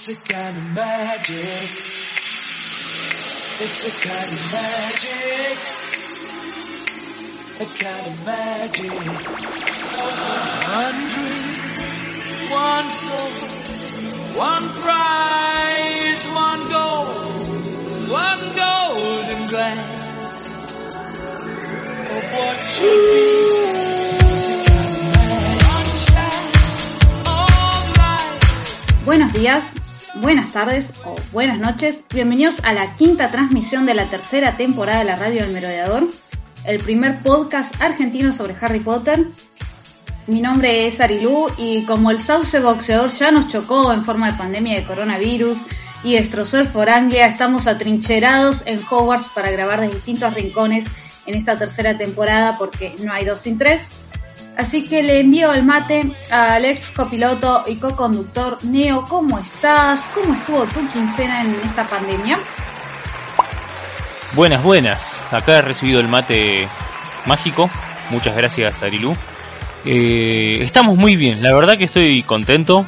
It's a kind of magic. It's a kind of magic. A kind of magic. One dream, one soul, one prize, one goal, one golden glance of what should be. A. Buenos días, buenas tardes o buenas noches. Bienvenidos a la quinta transmisión de la tercera temporada de la Radio del Merodeador, el primer podcast argentino sobre Harry Potter. Mi nombre es Arilú y como el sauce boxeador ya nos chocó en forma de pandemia de coronavirus y destrozó el Foranglia, estamos atrincherados en Hogwarts para grabar de distintos rincones en esta tercera temporada porque no hay dos sin tres. Así que le envío el mate al ex copiloto y co-conductor Neo. ¿Cómo estás? ¿Cómo estuvo tu quincena en esta pandemia? Buenas, buenas. Acá he recibido el mate mágico. Muchas gracias, Arilú. Eh, estamos muy bien. La verdad que estoy contento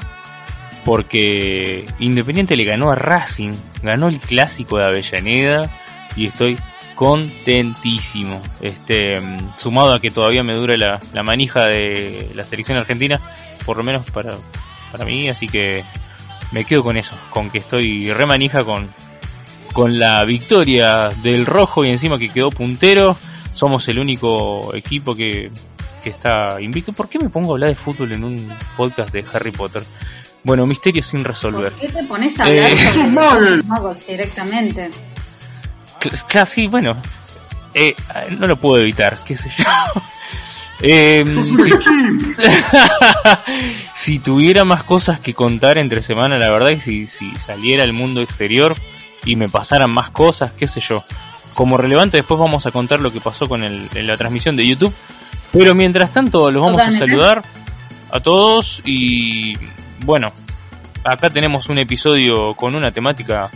porque Independiente le ganó a Racing. Ganó el clásico de Avellaneda y estoy contentísimo. Este, mm, sumado a que todavía me dura la, la manija de la selección argentina, por lo menos para, para mí, así que me quedo con eso, con que estoy re manija con, con la victoria del rojo y encima que quedó puntero. Somos el único equipo que, que está invicto. ¿Por qué me pongo a hablar de fútbol en un podcast de Harry Potter? Bueno, misterios sin resolver. ¿Por qué te pones a hablar Eh, los magos directamente? Sí, bueno. Eh, no lo puedo evitar, qué sé yo. Eh, si, si tuviera más cosas que contar entre semana, la verdad, y si, si saliera al mundo exterior y me pasaran más cosas, qué sé yo. Como relevante, después vamos a contar lo que pasó con el, en la transmisión de YouTube. Pero mientras tanto, los vamos a saludar a todos y bueno, acá tenemos un episodio con una temática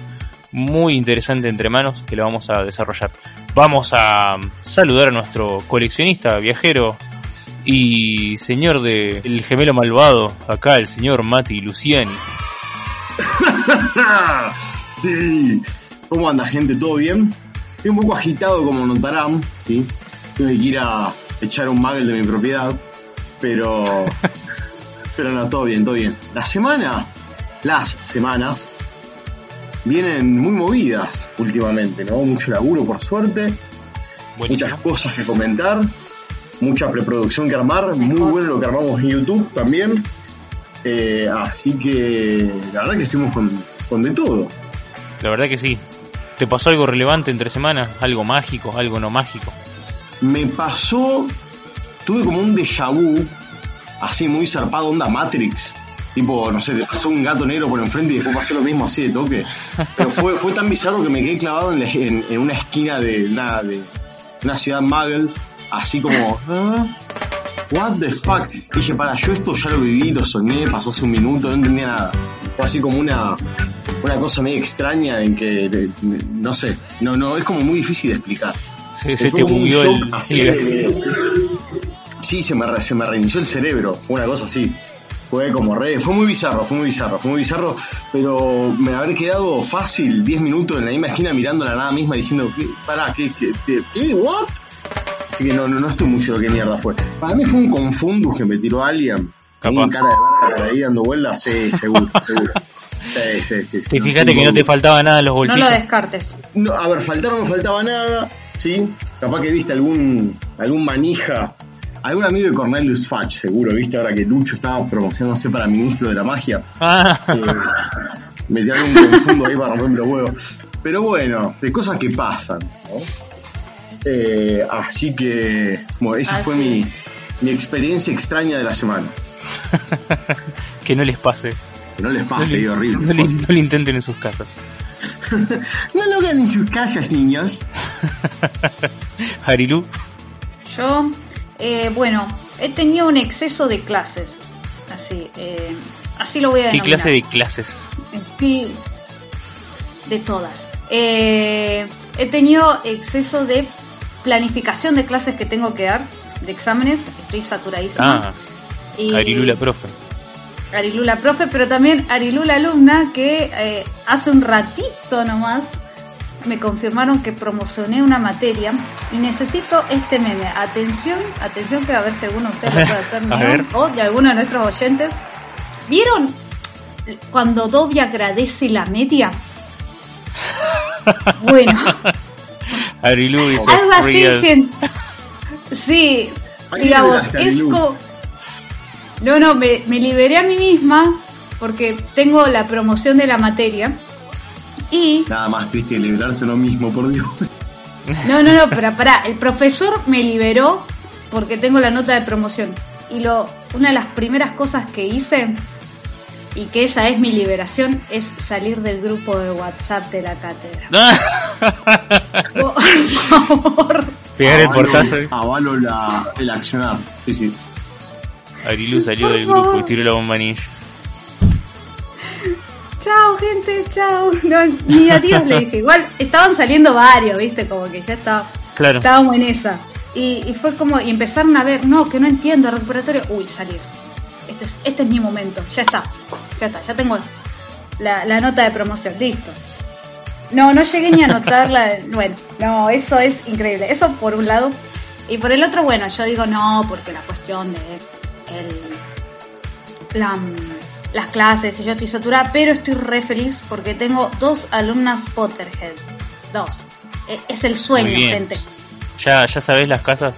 muy interesante entre manos que la vamos a desarrollar. Vamos a saludar a nuestro coleccionista, viajero y señor de El gemelo malvado, acá el señor Mati Luciani. sí. ¿Cómo anda, gente? ¿Todo bien? Estoy un poco agitado, como notarán, ¿sí? Tengo que ir a echar un muggle de mi propiedad, pero... pero no, todo bien, todo bien. La semana, las semanas, vienen muy movidas últimamente, ¿no? Mucho laburo, por suerte, Buenísimo. muchas cosas que comentar, mucha preproducción que armar, muy bueno lo que armamos en YouTube también. Eh, así que la verdad que estuvimos con, con de todo. La verdad que sí. ¿Te pasó algo relevante entre semanas? ¿Algo mágico? ¿Algo no mágico? Me pasó, tuve como un déjà vu, así muy zarpado, onda Matrix. Tipo, no sé, te pasó un gato negro por enfrente y después pasó lo mismo así de toque. Pero fue, fue tan bizarro que me quedé clavado en, la- en- en una esquina de una, de una ciudad Muggle, así como, ¿ah? What the fuck? Dije, para, yo esto ya lo viví, lo soñé, pasó hace un minuto, no entendía nada. Fue así como una, una cosa medio extraña en que, de- no sé, no, no, es como muy difícil de explicar. Se, se te bugueó el, Sí, se me, se me reinició el cerebro, fue una cosa así. Fue como re, fue muy bizarro, fue muy bizarro, fue muy bizarro, pero me habré quedado fácil 10 minutos en la misma esquina mirando la nada misma diciendo, ¿qué? Pará, ¿qué? ¿Qué? ¿Qué? ¿Qué? ¿What? Así que no, no, no estoy muy seguro qué mierda fue. Para mí fue un confundus que me tiró alguien. Capaz. Con cara de verga ahí dando vueltas, sí, seguro, seguro. Sí, sí, sí. Te fijaste que no te faltaba nada en los No bolsillos. lo descartes. No, a ver, faltar no faltaba nada, ¿sí? Capaz que viste algún, algún manija, algún amigo de Cornelius Fudge, seguro, ¿viste? Ahora que Lucho estaba promocionándose para ministro de la magia. Ah, Eh, me tiraron un confundo ahí para romperme los huevos. Pero bueno, de cosas que pasan, ¿no? Eh, así que, bueno, esa fue Así mi, mi experiencia extraña de la semana. que no les pase. Que no les No pase, le, y horrible. no le- no le intenten en sus casas. No lo hagan en sus casas, niños. Harilu, Yo, eh, bueno, he tenido un exceso de clases. Así, eh, así lo voy a ¿qué denominar. clase de clases? Sí, de todas. Eh, he tenido exceso de planificación de clases que tengo que dar, de exámenes, estoy saturadísima. Ah, y, Harilu la profe. Arilu la profe, pero también Arilu la alumna que eh, hace un ratito nomás me confirmaron que promocioné una materia y necesito este meme. Atención, atención que a ver si alguno de ustedes lo puede hacer mío, o de alguno de nuestros oyentes. ¿Vieron cuando Dobby agradece la media? Bueno, Arilu dice algo así Sí, digamos, es como... No, no, me, me liberé a mí misma porque tengo la promoción de la materia y... Nada más triste liberarse uno mismo, por Dios. No, no, no, pero pará, el profesor me liberó porque tengo la nota de promoción. Y lo, una de las primeras cosas que hice, y que esa es mi liberación, es salir del grupo de WhatsApp de la cátedra. Por favor. Pegar el portazo. ¿eh? Avalo la, el accionar. Sí, sí. Arilu salió Por del grupo y tiró la bomba ninja. Chao, gente, chao. No, ni adiós le dije. Igual estaban saliendo varios, viste, como que ya estaba, Claro. estábamos en esa. Y, y fue como, y empezaron a ver, no, que no entiendo, recuperatorio. Uy, salir. Este es, este es mi momento, ya está. Ya está, ya tengo la, la nota de promoción, listo. No, no llegué ni a anotarla. Bueno, no, eso es increíble. Eso por un lado. Y por el otro, bueno, yo digo no, porque la cuestión de el, la, las clases, y yo estoy saturada, pero estoy re feliz porque tengo dos alumnas Potterhead. Dos. E- Es el sueño, Muy bien. gente. ¿Ya, ¿Ya sabés las casas?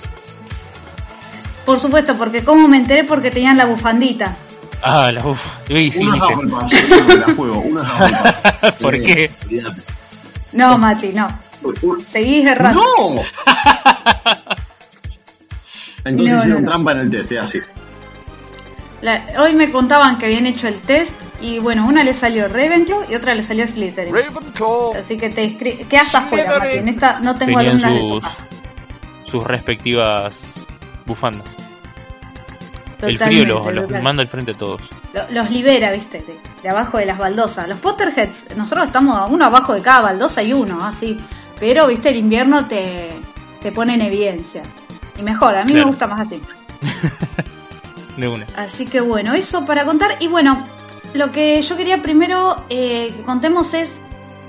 Por supuesto, porque como me enteré porque tenían la bufandita. Ah, las uf. Uy, sí, uno la juego, paso. ¿Por qué? No, Mati, no. Seguís errando. ¡No! Entonces No, hicieron no, no. trampa en el test, es así. La- hoy me contaban que habían hecho el test y bueno, una le salió Ravenclaw y otra le salió Slytherin. Ravenclaw. Así que te quedas afuera, Mati. En esta no tengo Tenían alumnas de tu sus, casa. sus respectivas bufandas. el frío los, los manda al frente a todos. Lo- los libera, viste, de, de abajo de las baldosas. Los Potterheads, nosotros estamos a uno abajo de cada baldosa y uno, así. Pero, viste, el invierno te, te pone en evidencia. Y mejor, a mí Claro. me gusta más así. De una. Así que bueno, eso para contar. Y bueno, lo que yo quería primero eh, que contemos es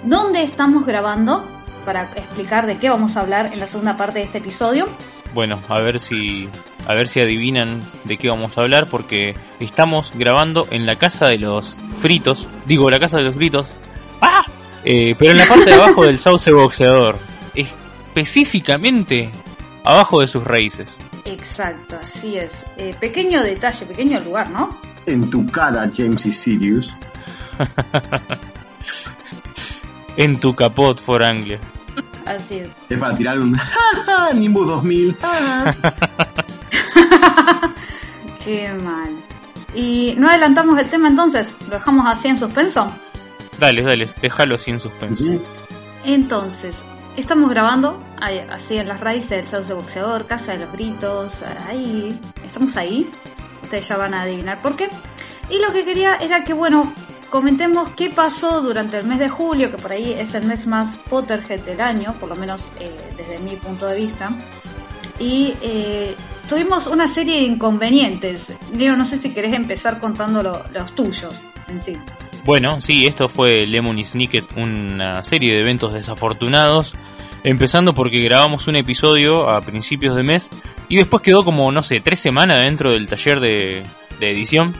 dónde estamos grabando para explicar de qué vamos a hablar en la segunda parte de este episodio. Bueno, a ver si a ver si adivinan de qué vamos a hablar porque estamos grabando en la casa de los fritos, digo la casa de los gritos. ¡Ah! Eh, pero en la parte de abajo del sauce boxeador, específicamente abajo de sus raíces. Exacto, así es. Eh, pequeño detalle, pequeño lugar, ¿no? En tu cara, James y Sirius. En tu capot for Anglia. Así es. Es para tirar un "Ja, ja, Nimbus 2000. ja". Qué mal. Y no adelantamos el tema entonces, lo dejamos así en suspenso. Dale, dale, déjalo sin suspenso. Sí. Entonces, estamos grabando así en las raíces del sauce boxeador, Casa de los Gritos, ahí, estamos ahí. Ustedes ya van a adivinar por qué. Y lo que quería era que, bueno, comentemos qué pasó durante el mes de julio, que por ahí es el mes más Potterhead del año, por lo menos eh, desde mi punto de vista. Y eh, tuvimos una serie de inconvenientes. Leo, no sé si querés empezar contando lo- los tuyos en sí. Bueno, sí, esto fue Lemon Snicket, una serie de eventos desafortunados. Empezando porque grabamos un episodio a principios de mes y después quedó como, no sé, tres semanas dentro del taller de, edición.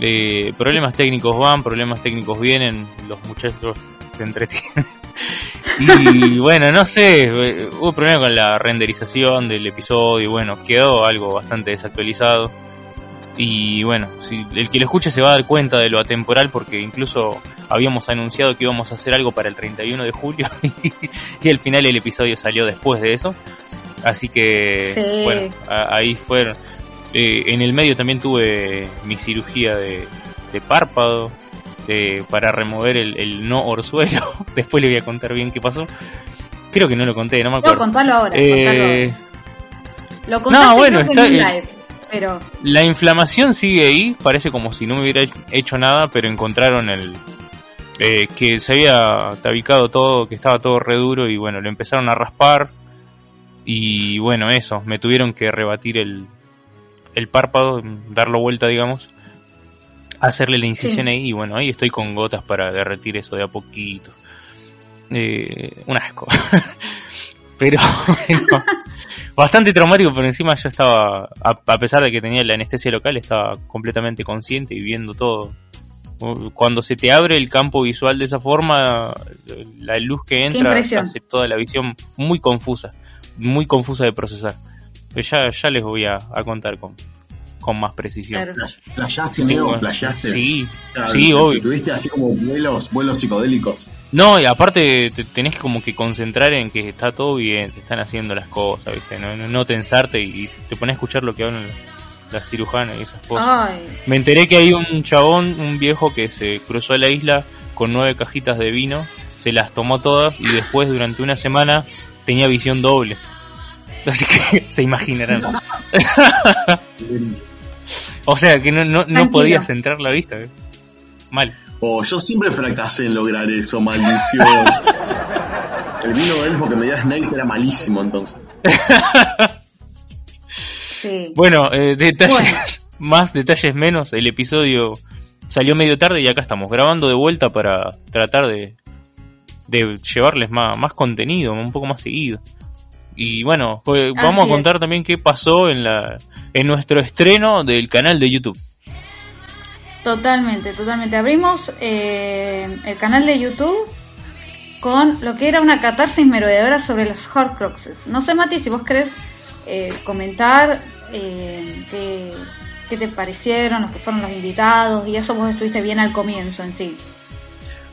Eh, problemas técnicos van, problemas técnicos vienen, los muchachos se entretienen. y bueno, no sé, eh, hubo problema con la renderización del episodio y bueno, quedó algo bastante desactualizado. Y bueno, si el que lo escuche se va a dar cuenta de lo atemporal porque incluso habíamos anunciado que íbamos a hacer algo para el 31 de julio y al final el episodio salió después de eso. Así que Sí. bueno, a- ahí fueron. Eh, en el medio también tuve mi cirugía de, de párpado eh, para remover el, el no orzuelo. Después le voy a contar bien qué pasó. Creo que no lo conté, no me No, acuerdo. contalo ahora. contalo Eh, ahora. Lo contaste no, bueno, creo que está- en un live, pero La inflamación sigue ahí, parece como si no me hubiera hecho nada, pero encontraron el eh, que se había tabicado todo, que estaba todo re duro y bueno, lo empezaron a raspar y bueno, eso, me tuvieron que rebatir el, el párpado, darlo vuelta, digamos. hacerle la incisión ahí y bueno, ahí estoy con gotas para derretir eso de a poquito. Eh, un asco. pero bueno, bastante traumático, pero encima yo estaba, a, pesar de que tenía la anestesia local, estaba completamente consciente y viendo todo. Cuando se te abre el campo visual de esa forma, la luz que entra hace toda la visión muy confusa, muy confusa de procesar. Pero ya, ya les voy a contar con, con más precisión. ¿Playaste, sí, Sí, sí, obvio. Tuviste así como vuelos, vuelos psicodélicos. No, y aparte te tenés como que concentrar en que está todo bien, te están haciendo las cosas, ¿viste? No, no, tensarte y te pones a escuchar lo que hablan las cirujanas y esas cosas. Me enteré que hay un chabón, un viejo que se cruzó a la isla con nueve cajitas de vino, se las tomó todas y después durante una semana tenía visión doble. Así que se imaginarán. O sea, que no, no, no podías centrar la vista. ¿eh? Mal. Oh, yo siempre fracasé en lograr eso, maldición. El vino de elfo que me dio Snake era malísimo entonces. Sí. Bueno, eh, detalles más, detalles menos. El episodio salió medio tarde y acá estamos grabando de vuelta para tratar de, de llevarles más, más contenido, un poco más seguido. Y bueno, vamos a contar también qué pasó en, la, en nuestro estreno del canal de YouTube. Totalmente, totalmente. Abrimos eh, el canal de YouTube con lo que era una catarsis merodeadora sobre los Horcruxes. No sé, Mati, si vos querés eh, comentar eh, qué, qué, te parecieron, los que fueron los invitados, y eso vos estuviste bien al comienzo en sí.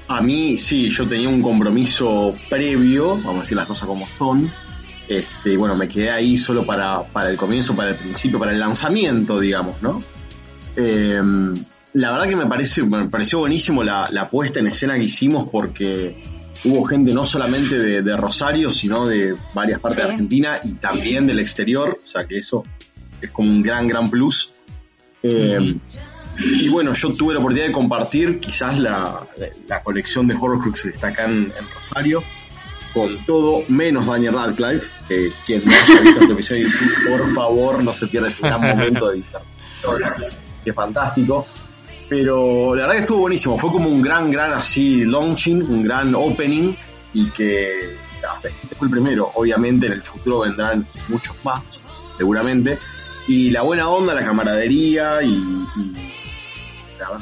A mí, sí, yo tenía un compromiso previo, vamos a decir las cosas como son, este, bueno, me quedé ahí solo para, para, el comienzo, para el principio, para el lanzamiento, digamos, ¿no? Em, la verdad que me, parece, me pareció buenísimo la, la, puesta en escena que hicimos porque hubo gente no solamente de, Rosario, sino de varias partes de Argentina y también del exterior, o sea que eso es como un gran, gran plus. Em, y bueno, yo tuve la oportunidad de compartir quizás la, la colección de Horrocrux que está acá en Rosario con todo menos Daniel Radcliffe, que quien no haya visto este episodio por favor no se pierda ese gran momento de vista. Que fantástico. Pero la verdad que estuvo buenísimo, fue como un gran, gran así launching, un gran opening y que este fue el primero, obviamente en el futuro vendrán muchos más, seguramente. Y la buena onda, la camaradería y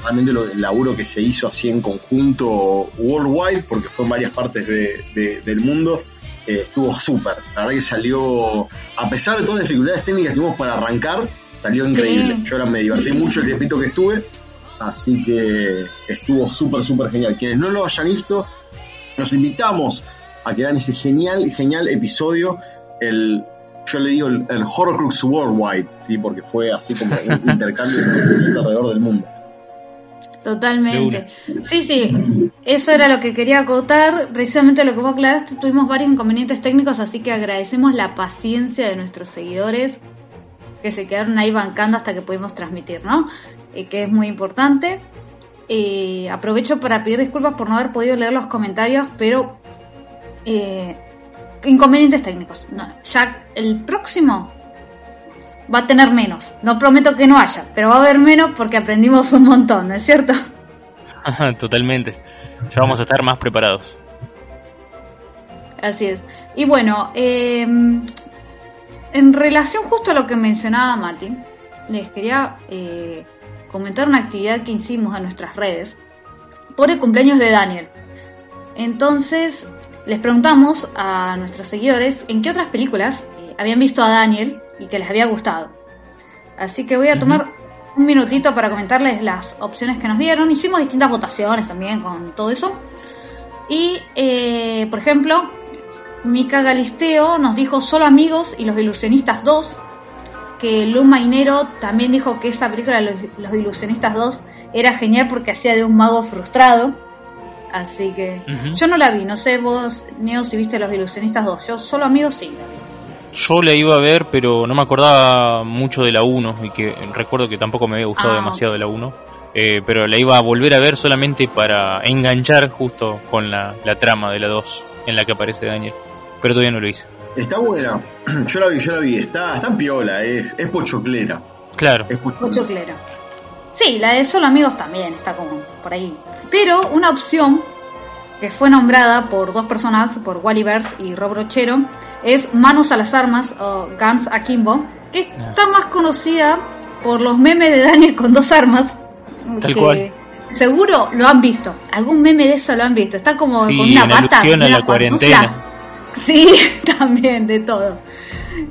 realmente el laburo que se hizo así en conjunto worldwide, porque fue en varias partes del mundo, eh, estuvo súper. La verdad que salió, a pesar de todas las dificultades técnicas que tuvimos para arrancar, salió increíble. Yo ahora me divertí mucho el tiempito que estuve, así que estuvo súper, súper genial. Quienes no lo hayan visto, nos invitamos a que vean ese genial, genial episodio. El, yo le digo el, el Horrocrux Worldwide, ¿sí? porque fue así como un intercambio de conocimiento alrededor del mundo. Totalmente. Sí, sí, eso era lo que quería acotar. Precisamente lo que vos aclaraste, tuvimos varios inconvenientes técnicos, así que agradecemos la paciencia de nuestros seguidores que se quedaron ahí bancando hasta que pudimos transmitir, ¿no? Eh, que es muy importante. Eh, aprovecho para pedir disculpas por no haber podido leer los comentarios, pero eh, inconvenientes técnicos. ya el próximo va a tener menos. No prometo que no haya, pero va a haber menos porque aprendimos un montón, ¿no es cierto? Totalmente. Ya vamos a estar más preparados. Así es. Y bueno, em, en relación justo a lo que mencionaba Mati, les quería eh, comentar una actividad que hicimos en nuestras redes por el cumpleaños de Daniel. Entonces, les preguntamos a nuestros seguidores en qué otras películas eh, habían visto a Daniel y que les había gustado. Así que voy a tomar un minutito para comentarles las opciones que nos dieron. Hicimos distintas votaciones también con todo eso. Y, eh, por ejemplo, Mika Galisteo nos dijo Solo Amigos y Los Ilusionistas 2. Que Lu Mainero también dijo que esa película, Los, Los Ilusionistas 2, era genial porque hacía de un mago frustrado. Así que yo no la vi, no sé vos, Neo, si viste Los Ilusionistas 2. Yo Solo Amigos sí la vi. Yo la iba a ver, pero no me acordaba mucho de la 1 y que recuerdo que tampoco me había gustado ah. demasiado de la 1. Eh, pero la iba a volver a ver solamente para enganchar justo con la, trama de la 2 en la que aparece Daniel. Pero todavía no lo hice. Está buena. Yo la vi, yo la vi. Está, está en piola, es, es pochoclera. Claro. Es pochoclera. Sí, la de Solo Amigos también está como por ahí. Pero una opción que fue nombrada por dos personas, por Wally Bers y Rob Rochero, es Manos a las Armas o Guns Akimbo, que está más conocida por los memes de Daniel con dos armas. Tal que cual. Seguro lo han visto. Algún meme de eso lo han visto. Está como Sí, con una en pata. alusión y a unas la cuarentena. pantuflas. Sí, también, de todo.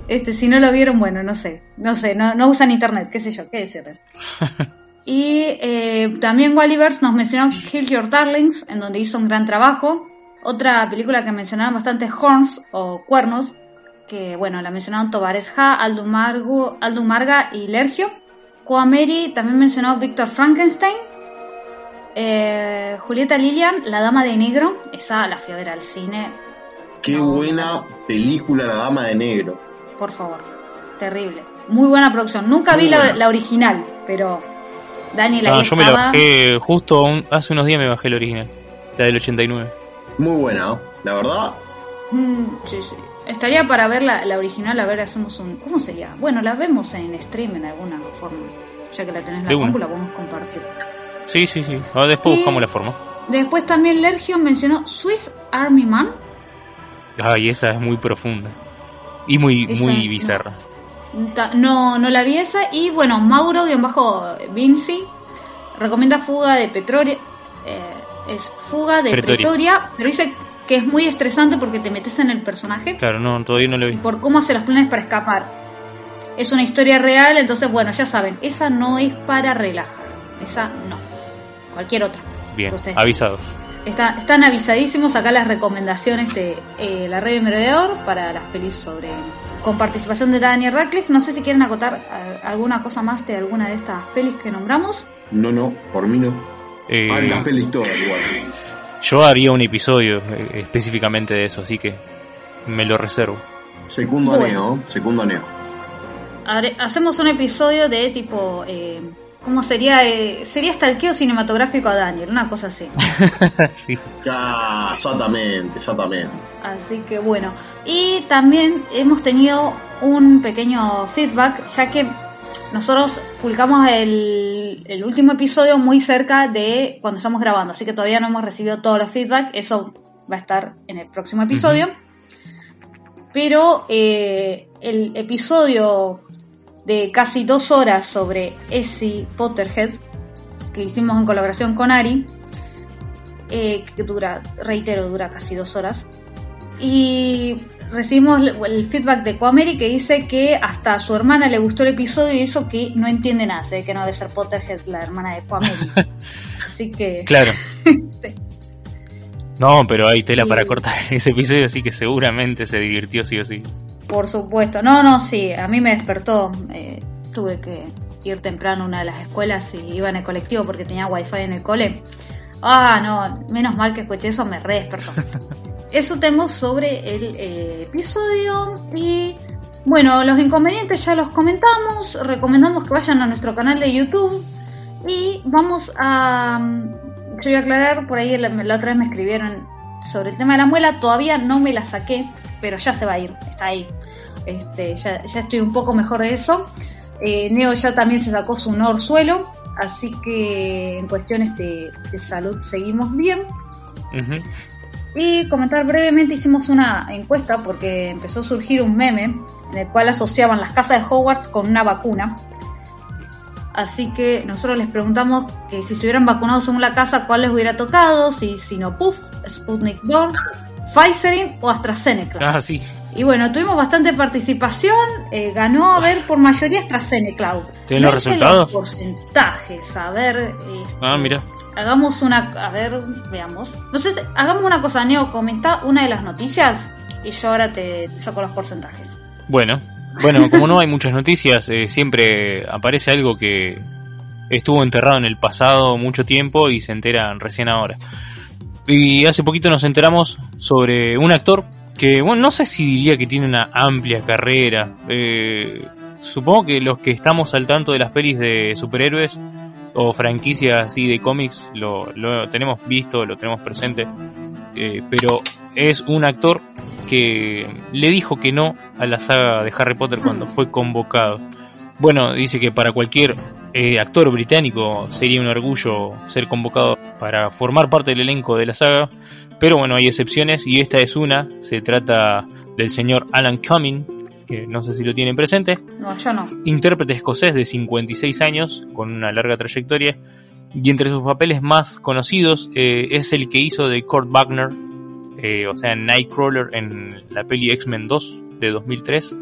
Este, si no lo vieron, bueno, no sé. No sé, no, no usan internet, qué sé yo, qué decirles. y eh, también Wallivers nos mencionó Kill Your Darlings, en donde hizo un gran trabajo. Otra película que mencionaron bastante Horns o Cuernos, que bueno, la mencionaron Tobares Ha, Aldo, Margo, Aldo Marga y Lergio. Coameri también mencionó Víctor Frankenstein. Eh, Julieta Lilian, La Dama de Negro, esa la fui a ver al cine, Qué No. buena película La Dama de Negro. por favor, terrible. Muy buena producción. Nunca Muy vi la original, pero Daniel ahí No, yo me la bajé justo un- hace unos días me bajé el original, la del 89. Muy buena, ¿no? La verdad, Mm, sí, sí. Estaría para ver la, la original, a ver, hacemos un... ¿Cómo sería? Bueno, la vemos en stream en alguna forma. Ya que la tenés la compu, la podemos compartir. Sí, sí, sí. Ahora después Y- buscamos la forma. Después también Lergio mencionó Swiss Army Man. Ay, esa es muy profunda. Y muy, Esa muy bizarra. No, no la vi esa. Y bueno, Mauro-Vinci recomienda Fuga de Petroria. eh, es Fuga de Pretoria. Pretoria. pero dice que es muy estresante porque te metes en el personaje Claro, no, todavía no lo vi. por cómo hace los planes para escapar. Es una historia real, entonces bueno, ya saben, esa no es para relajar. Esa no. Cualquier otra. Bien, avisados. Está- están avisadísimos acá las recomendaciones de eh, la red de Merodeador para las pelis sobre. con participación de Daniel Radcliffe. No sé si quieren acotar alguna cosa más de alguna de estas pelis que nombramos. no, no, por mí no. Eh, Ah, las pelis todas igual. yo haría un episodio eh, específicamente de eso, así que me lo reservo. Segundo Bueno. aneo, segundo aneo. Hare- hacemos un episodio de tipo. Eh, ¿Cómo sería? Eh, sería stalkeo cinematográfico a Daniel, una cosa así. sí. Ya, exactamente, exactamente. Así que bueno. Y también hemos tenido un pequeño feedback, ya que nosotros publicamos el, el último episodio muy cerca de cuando estamos grabando, así que todavía no hemos recibido todos los feedback. Eso va a estar en el próximo episodio. Pero eh, el episodio de casi dos horas sobre Essie Potterhead, que hicimos en colaboración con Ari, eh, que dura, reitero, dura casi dos horas. Y recibimos el- feedback de Coamery que dice que hasta a su hermana le gustó el episodio y eso que no entiende nada, ve que no debe ser Potterhead la hermana de Coamery. Así que Claro. Sí. No, pero hay tela para cortar ese episodio, así que seguramente se divirtió sí o sí. Por supuesto, no, no, sí, a mí me despertó, eh, tuve que ir temprano a una de las escuelas y iba en el colectivo porque tenía wifi en el cole. Ah, no, menos mal que escuché eso, me re despertó. Eso tenemos sobre el eh, episodio y bueno, los inconvenientes ya los comentamos, recomendamos que vayan a nuestro canal de YouTube y vamos a... Yo voy a aclarar, por ahí la, la otra vez me escribieron sobre el tema de la muela, todavía no me la saqué, pero ya se va a ir, está ahí. Este, ya, ya estoy un poco mejor de eso. Eh, Neo ya también se sacó su Norsuelo, así que en cuestiones de, de salud seguimos bien. Y comentar brevemente, hicimos una encuesta porque empezó a surgir un meme en el cual asociaban las casas de Hogwarts con una vacuna. Así que nosotros les preguntamos que si se hubieran vacunado según la casa, cuál les hubiera tocado, si Sinopuf, Sputnik 2, Pfizer o AstraZeneca. Ah, sí. Y bueno, tuvimos bastante participación, eh, ganó a ver por mayoría AstraZeneca. ¿Tienen los resultados? Los porcentajes, a ver. este, Ah, mira. Hagamos una. A ver, veamos. No sé, hagamos una cosa, Neo, comenta una de las noticias y yo ahora te saco los porcentajes. Bueno, bueno, como no hay muchas noticias, eh, siempre aparece algo que estuvo enterrado en el pasado mucho tiempo y se enteran recién ahora. Y hace poquito nos enteramos sobre un actor que, bueno, no sé si diría que tiene una amplia carrera. Eh, supongo que los que estamos al tanto de las pelis de superhéroes o franquicias así de cómics lo, lo tenemos visto, lo tenemos presente. Eh, pero es un actor que le dijo que no a la saga de Harry Potter cuando fue convocado. Bueno, dice que para cualquier eh, actor británico sería un orgullo ser convocado para formar parte del elenco de la saga, pero bueno, hay excepciones y esta es una. Se trata del señor Alan Cumming, que no sé si lo tienen presente, No, yo no. intérprete escocés de 56 años, con una larga trayectoria, y entre sus papeles más conocidos eh, es el que hizo de Kurt Wagner, eh, o sea, Nightcrawler en la peli X-Men 2 de 2003.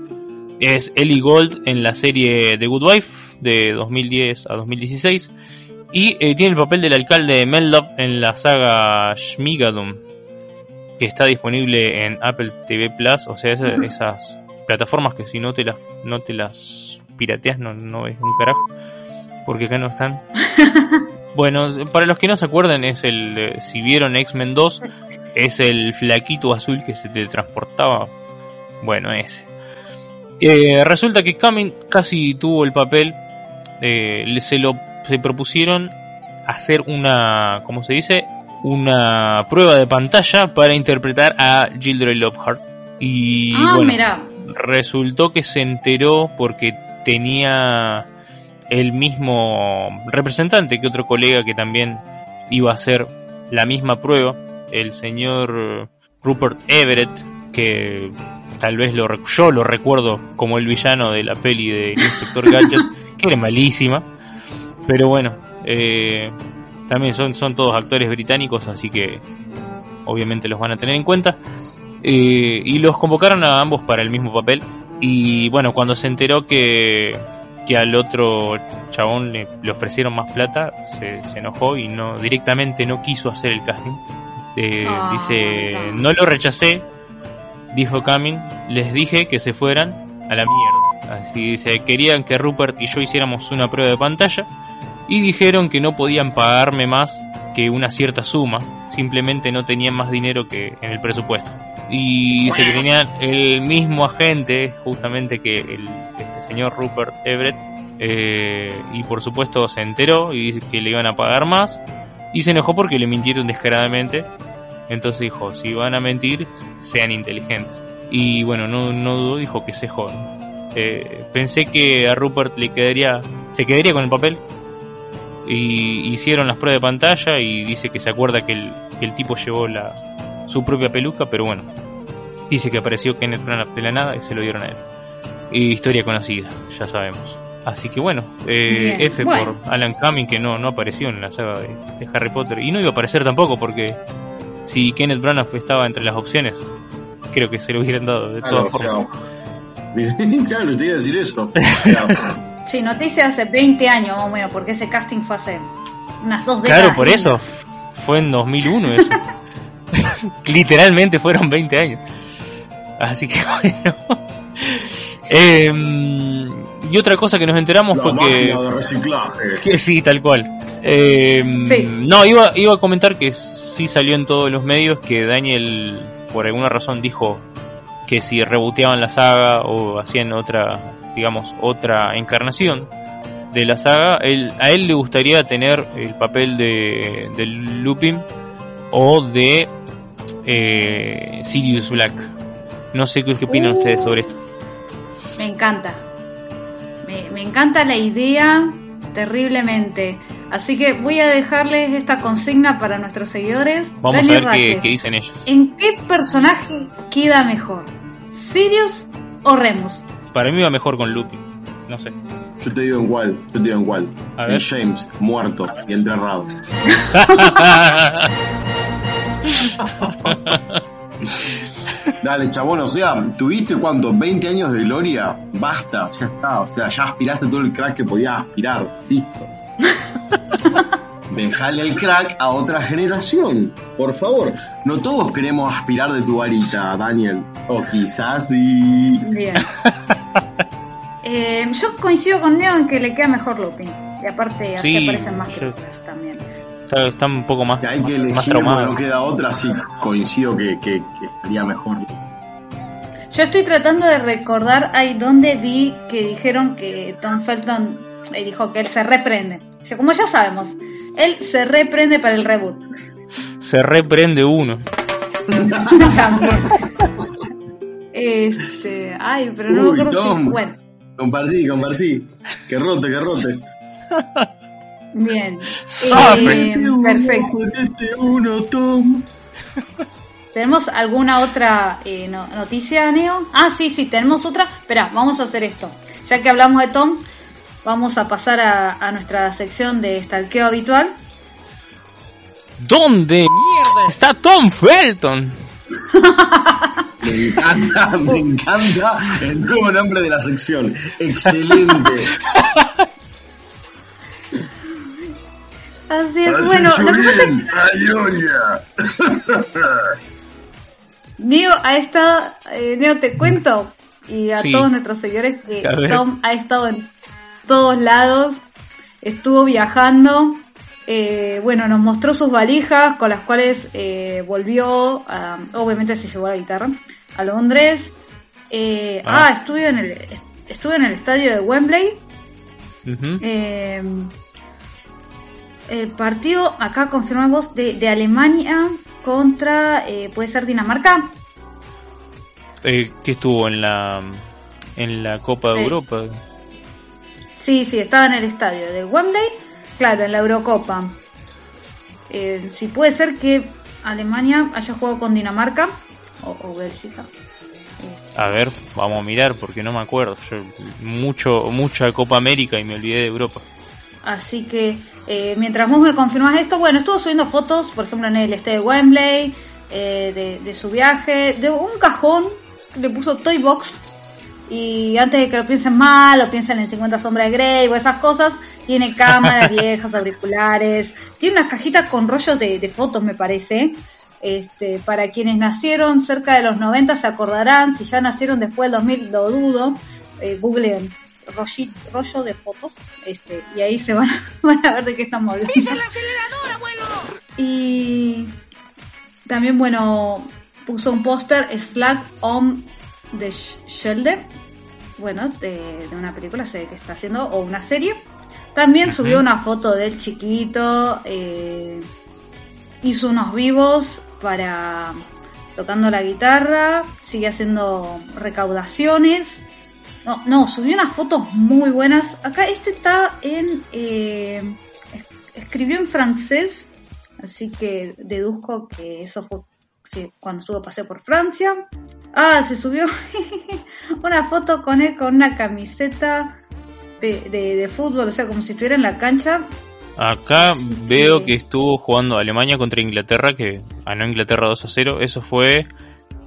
Es Ellie Gold en la serie The Good Wife de 2010 a 2016. Y eh, tiene el papel del alcalde Mellop en la saga Shmigadum, que está disponible en Apple TV Plus, o sea, esa- esas plataformas que si no te las, no te las pirateas no, no es un carajo, porque acá no están. bueno, para los que no se acuerdan, es el, eh, si vieron X-Men 2, es el flaquito azul que se teletransportaba. Bueno, ese. Eh, resulta que Cumming casi tuvo el papel, eh, se lo se propusieron hacer una, ¿cómo se dice? Una prueba de pantalla para interpretar a Gilderoy Lockhart. Y ah, bueno, mira. resultó que se enteró porque tenía el mismo representante que otro colega que también iba a hacer la misma prueba, el señor Rupert Everett, que tal vez lo, yo lo recuerdo como el villano de la peli de Inspector Gadget, que era malísima, pero bueno, eh, también son, son todos actores británicos, así que obviamente los van a tener en cuenta. Eh, y los convocaron a ambos para el mismo papel. Y bueno, cuando se enteró que, que al otro chabón le, le ofrecieron más plata, se, se enojó y no directamente no quiso hacer el casting. Eh, Ah, dice, no. no lo rechacé, dijo Camin, les dije que se fueran a la mierda. Así dice, querían que Rupert y yo hiciéramos una prueba de pantalla y dijeron que no podían pagarme más que una cierta suma, simplemente no tenían más dinero que en el presupuesto. Y que tenían el mismo agente, justamente que el, este señor Rupert Everett, eh, y por supuesto se enteró y que le iban a pagar más, y se enojó porque le mintieron descaradamente. Entonces dijo, si van a mentir, sean inteligentes. Y bueno, no, no dudó, dijo que se jodan. Eh, pensé que a Rupert le quedaría, se quedaría con el papel, y hicieron las pruebas de pantalla y dice que se acuerda que el, que el tipo llevó la, su propia peluca, pero bueno, dice que apareció Kenneth Branagh de la nada y se lo dieron a él. Y historia conocida, ya sabemos. Así que bueno, eh, F bueno. por Alan Cumming que no, no apareció en la saga de, de Harry Potter y no iba a aparecer tampoco porque si Kenneth Branagh estaba entre las opciones, creo que se lo hubieran dado de Claro, todas o formas. sea, claro, te iba a decir eso. O Sí, noticia hace 20 años más o menos, porque ese casting fue hace unas dos décadas. Claro, por eso. Fue en 2001 eso. Literalmente fueron 20 años. Así que bueno. Em, y otra cosa que nos enteramos la fue que... de reciclaje. que sí, tal cual. Sí. No, iba, iba a comentar que sí salió en todos los medios que Daniel, por alguna razón, dijo que si reboteaban la saga o hacían otra, digamos, otra encarnación de la saga, él, a él le gustaría tener el papel de, de Lupin o de eh, Sirius Black. No sé qué, qué opinan Uh. ustedes sobre esto. Me encanta. Me, me encanta la idea terriblemente. Así que voy a dejarles esta consigna para nuestros seguidores. Vamos Daniel a ver qué, dicen ellos. ¿En qué personaje queda mejor? ¿Sirius o Remus? Para mí va mejor con Lupin. No sé. Yo te digo en cuál, yo te digo en cuál. A. James, muerto y enterrado. Dale, chabón, o sea, ¿tuviste cuánto? ¿20 años de gloria? Basta, ya está, o sea, ya aspiraste todo el crack que podías aspirar, listo. Dejale el crack a otra generación, por favor. No todos queremos aspirar de tu varita, Daniel. O quizás sí. Bien. Eh, yo coincido con Neo en que le queda mejor Lupin. Y aparte así Sí, aparecen más yo- también. Está, está un poco más, Que hay que más elegir traumado. no queda otra, sí, coincido que, que, que estaría mejor. Yo estoy tratando de recordar ahí donde vi que dijeron que Tom Felton eh, dijo que él se reprende. Como ya sabemos, él se reprende para el reboot. Se reprende uno. Este, ay, pero no me Uy, acuerdo si. Bueno, Compartí, compartí. Que rote, que rote. Bien. Eh, perfecto. Este uno, Tom. ¿Tenemos alguna otra eh, no- noticia, Neo? Ah, sí, sí, tenemos otra. Espera, vamos a hacer esto. Ya que hablamos de Tom, vamos a pasar a, a nuestra sección de stalkeo habitual. ¿Dónde mierda está Tom Felton? Me encanta, me encanta el nuevo nombre de la sección. Excelente. Así es, bueno, lo que pasa. Neo ha estado, eh, Neo te cuento, y a Sí. todos nuestros seguidores que. Tom ha estado en todos lados, estuvo viajando, eh, bueno, nos mostró sus valijas con las cuales eh, volvió, obviamente se llevó la guitarra, a Londres. Eh, ah, Ah. estuve en el estuve en el estadio de Wembley. Eh, el partido, acá confirmamos, de, de Alemania contra, eh, puede ser Dinamarca. Eh, que estuvo en la en la Copa de. Europa. Sí, sí, estaba en el estadio de Wembley, claro, en la Eurocopa. Eh, si puede ser que Alemania haya jugado con Dinamarca o, o Bélgica. A ver, vamos a mirar porque no me acuerdo. Yo mucho mucha Copa América y me olvidé de Europa. Así que eh, mientras vos me confirmas esto, bueno, estuvo subiendo fotos, por ejemplo, en el estadio de Wembley, eh, de, de su viaje, de un cajón, le puso Toy Box. Y antes de que lo piensen mal o piensen en 50 sombras de Grey o esas cosas, tiene cámaras viejas, auriculares, tiene unas cajitas con rollos de, de fotos, me parece. Este, para quienes nacieron cerca de los 90 se acordarán, si ya nacieron después del 2000 lo dudo, eh, googleen rolli- rollo de fotos este, y ahí se van, a- van a ver de qué estamos hablando. Y también, bueno, puso un póster Slack on the Sh- Shoulder, bueno, de, de una película sé que está haciendo, o una serie. También subió una foto del chiquito, eh, hizo unos vivos para tocando la guitarra, sigue haciendo recaudaciones. No, no, subió unas fotos muy buenas. Acá este está en... eh, es- escribió en francés, así que deduzco que eso fue sí, cuando estuvo pasé por Francia. Ah, se subió una foto con él con una camiseta de, de- de fútbol, o sea, como si estuviera en la cancha. Acá veo que- estuvo jugando Alemania contra Inglaterra, que ganó Inglaterra 2 a 0. Eso fue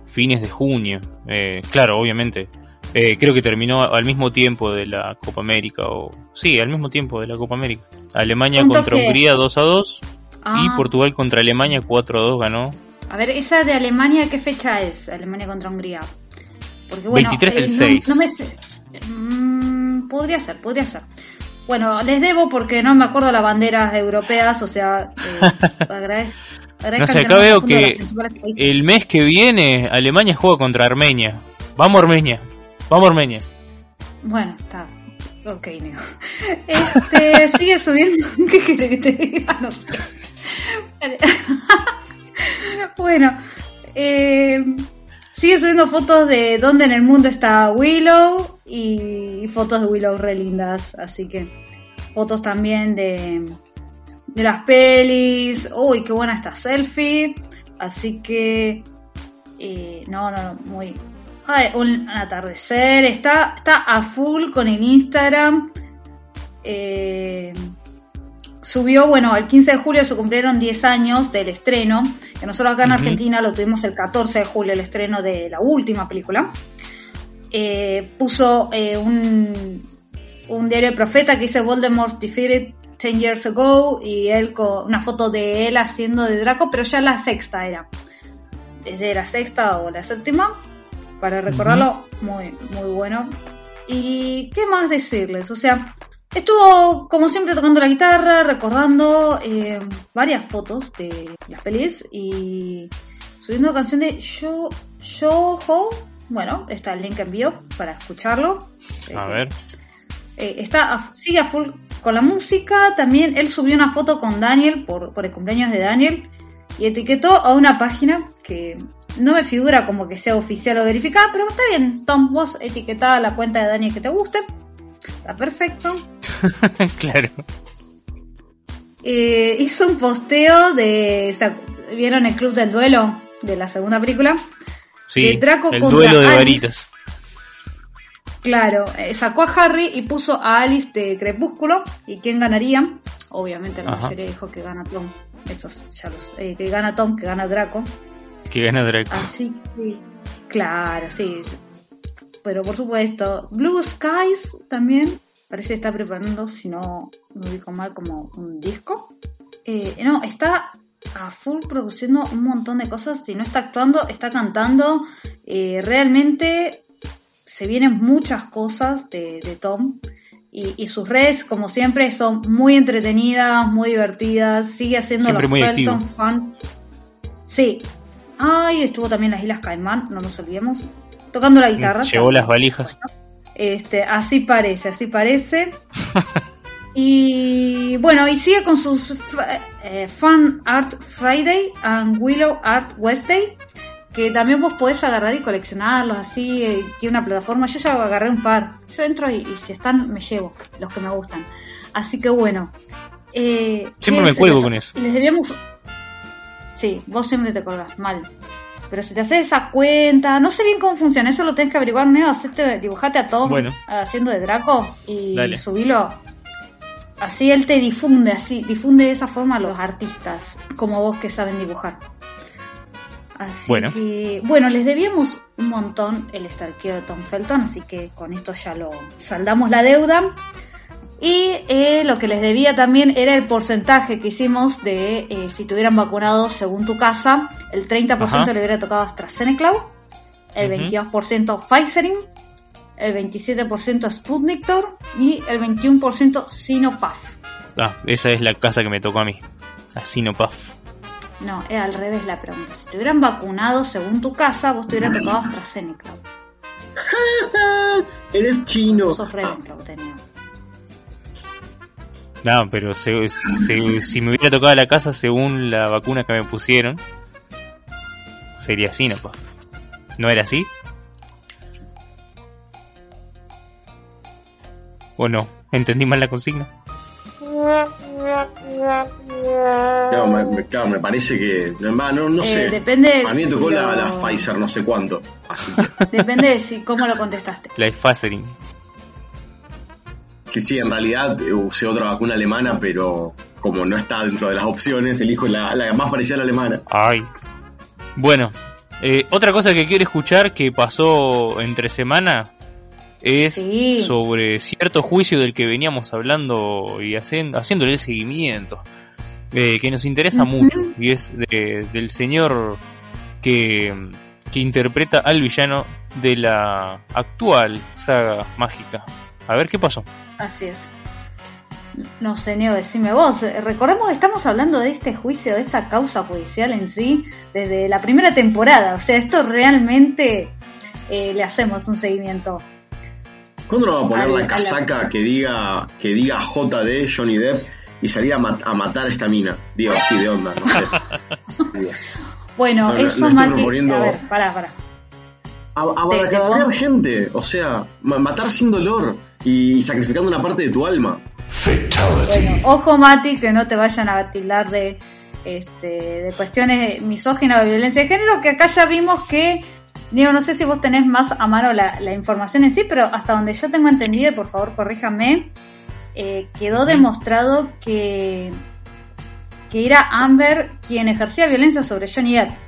fines de junio. Eh, claro, obviamente. Eh, creo que terminó al mismo tiempo de la Copa América. o Sí, al mismo tiempo de la Copa América. Alemania contra que- Hungría 2 a 2. Y Ah, Portugal contra Alemania 4 a 2 ganó. A ver, esa de Alemania, ¿qué fecha es? Alemania contra Hungría. Porque, bueno, 23 del eh, no- 6. No, me sé. Mm, podría ser, podría ser. Bueno, les debo porque no me acuerdo las banderas europeas, o sea, eh, agrade- No sé, acá veo que el mes que viene Alemania juega contra Armenia. Vamos Armenia. Vamos Armenia. Bueno, está. Ok, Neo. Este, sigue subiendo. ¿Qué quiere que te diga? No sé. Bueno, eh, sigue subiendo fotos de dónde en el mundo está Willow y fotos de Willow re lindas. Así que fotos también de, de las pelis. Uy, qué buena esta selfie. Así que, eh, no, no, no, muy, Ay, un atardecer, está, está a full con el Instagram. Eh, subió, bueno, el 15 de julio se cumplieron 10 años del estreno, que nosotros acá en. Argentina lo tuvimos el 14 de julio, el estreno de la última película. Eh, puso eh, un, un diario de profeta que dice Voldemort defeated 10 years ago y él con una foto de él haciendo de Draco, pero ya la sexta era. Desde la sexta o la séptima para recordarlo, muy, muy bueno. Y qué más decirles, o sea, estuvo como siempre tocando la guitarra, recordando eh, varias fotos de las pelis y subiendo canción de Yo Yo Ho. Bueno, está el link en bio para escucharlo. A Eh, ver. eh, está a- sigue a full con la música. También él subió una foto con Daniel por, por el cumpleaños de Daniel y etiquetó a una página que no me figura como que sea oficial o verificada, pero está bien. Tom, vos etiquetada la cuenta de Dani que te guste. Está perfecto. claro. Eh, hizo un posteo de. ¿se- ¿Vieron el Club del Duelo de la segunda película? Sí, De Draco el contra duelo de Alice. varitas. Claro, eh, sacó a Harry y puso a Alice de Crepúsculo. ¿Y quién ganaría? Obviamente la Ajá. mayoría dijo que gana Tom. Esos ya los. eh, que gana Tom, que gana Draco. Que gana Draco. Así que. Claro, sí. Pero por supuesto, Blue Skies también parece que está preparando, si no me ubico mal, como un disco. Eh, no, está a full produciendo un montón de cosas. Si no está actuando, está cantando. Eh, realmente se vienen muchas cosas de, de Tom. Y, y sus redes, como siempre, son muy entretenidas, muy divertidas. Sigue haciendo Siempre los activo. Fan. Sí. Ay, estuvo también en las Islas Caimán, no nos olvidemos. Tocando la guitarra. Llevó las valijas. Este, así parece, así parece. y bueno, y sigue con sus eh, Fun Art Friday and Willow Art Wednesday, que también vos podés agarrar y coleccionarlos así, eh, tiene una plataforma. Yo ya agarré un par. Yo entro y, y si están, me llevo los que me gustan. Así que bueno. eh, Siempre me cuelgo con eso. y Les debíamos. Sí, vos siempre te colgás, mal. Pero si te haces esa cuenta, no sé bien cómo funciona, eso lo tenés que averiguar, Neo, hacete, dibujate a Tom Bueno. haciendo de Draco y Dale. subilo. Así él te difunde, así, difunde de esa forma a los artistas, como vos que saben dibujar. Así Bueno. que, bueno, les debíamos un montón el estarqueo de Tom Felton, así que con esto ya lo saldamos la deuda. Y eh, lo que les debía también era el porcentaje que hicimos de eh, si tuvieran vacunados según tu casa. El 30% Ajá. le hubiera tocado AstraZeneca, el Ujú. 22% Pfizerin, el 27% Sputniktor y el 21% Sinopaf. Ah, esa es la casa que me tocó a mí. Así no paf. No, es al revés la pregunta. Si te hubieran vacunado según tu casa, vos te hubieran tocado AstraZeneca. Eres chino. Sos Ravenclaw, tenía. No, pero se- se- si me hubiera tocado la casa según la vacuna que me pusieron, sería así, no paf. ¿No era así? ¿O no? ¿Entendí mal la consigna? Claro, me, me- claro, me parece que. No, no Eh, sé. depende A mí me tocó si la, lo- la Pfizer, no sé cuánto. Así Depende de si, cómo lo contestaste. La Pfizerin. Que sí, en realidad eh, usé otra vacuna alemana, pero como no está dentro de las opciones, elijo la, la más parecida a la alemana. Ay. Bueno, eh, otra cosa que quiero escuchar que pasó entre semana es Sí. sobre cierto juicio del que veníamos hablando y hacen- haciéndole el seguimiento, eh, que nos interesa mucho, y es de- del señor que, que interpreta al villano de la actual saga mágica. A ver qué pasó. Así es. No sé, Neo, decime vos. Eh, Recordemos que estamos hablando de este juicio, de esta causa judicial en sí, desde la primera temporada. O sea, esto realmente eh, le hacemos un seguimiento. ¿Cuándo nos va a poner la casaca que diga que diga JD Johnny Depp y salir a, ma- a matar a esta mina? Digo, así de onda, no sé. Bueno, No, no, eso, no Mati. proponiendo- A ver, pará, pará. A, a gente, o sea, ma- matar sin dolor y sacrificando una parte de tu alma. Bueno, ojo, Mati, que no te vayan a tildar de, este, de cuestiones misóginas o de violencia de género, que acá ya vimos que, digo, no sé si vos tenés más a mano la, la información en sí, pero hasta donde yo tengo entendido, y por favor corríjame, eh, quedó demostrado que, que era Amber quien ejercía violencia sobre Johnny Depp.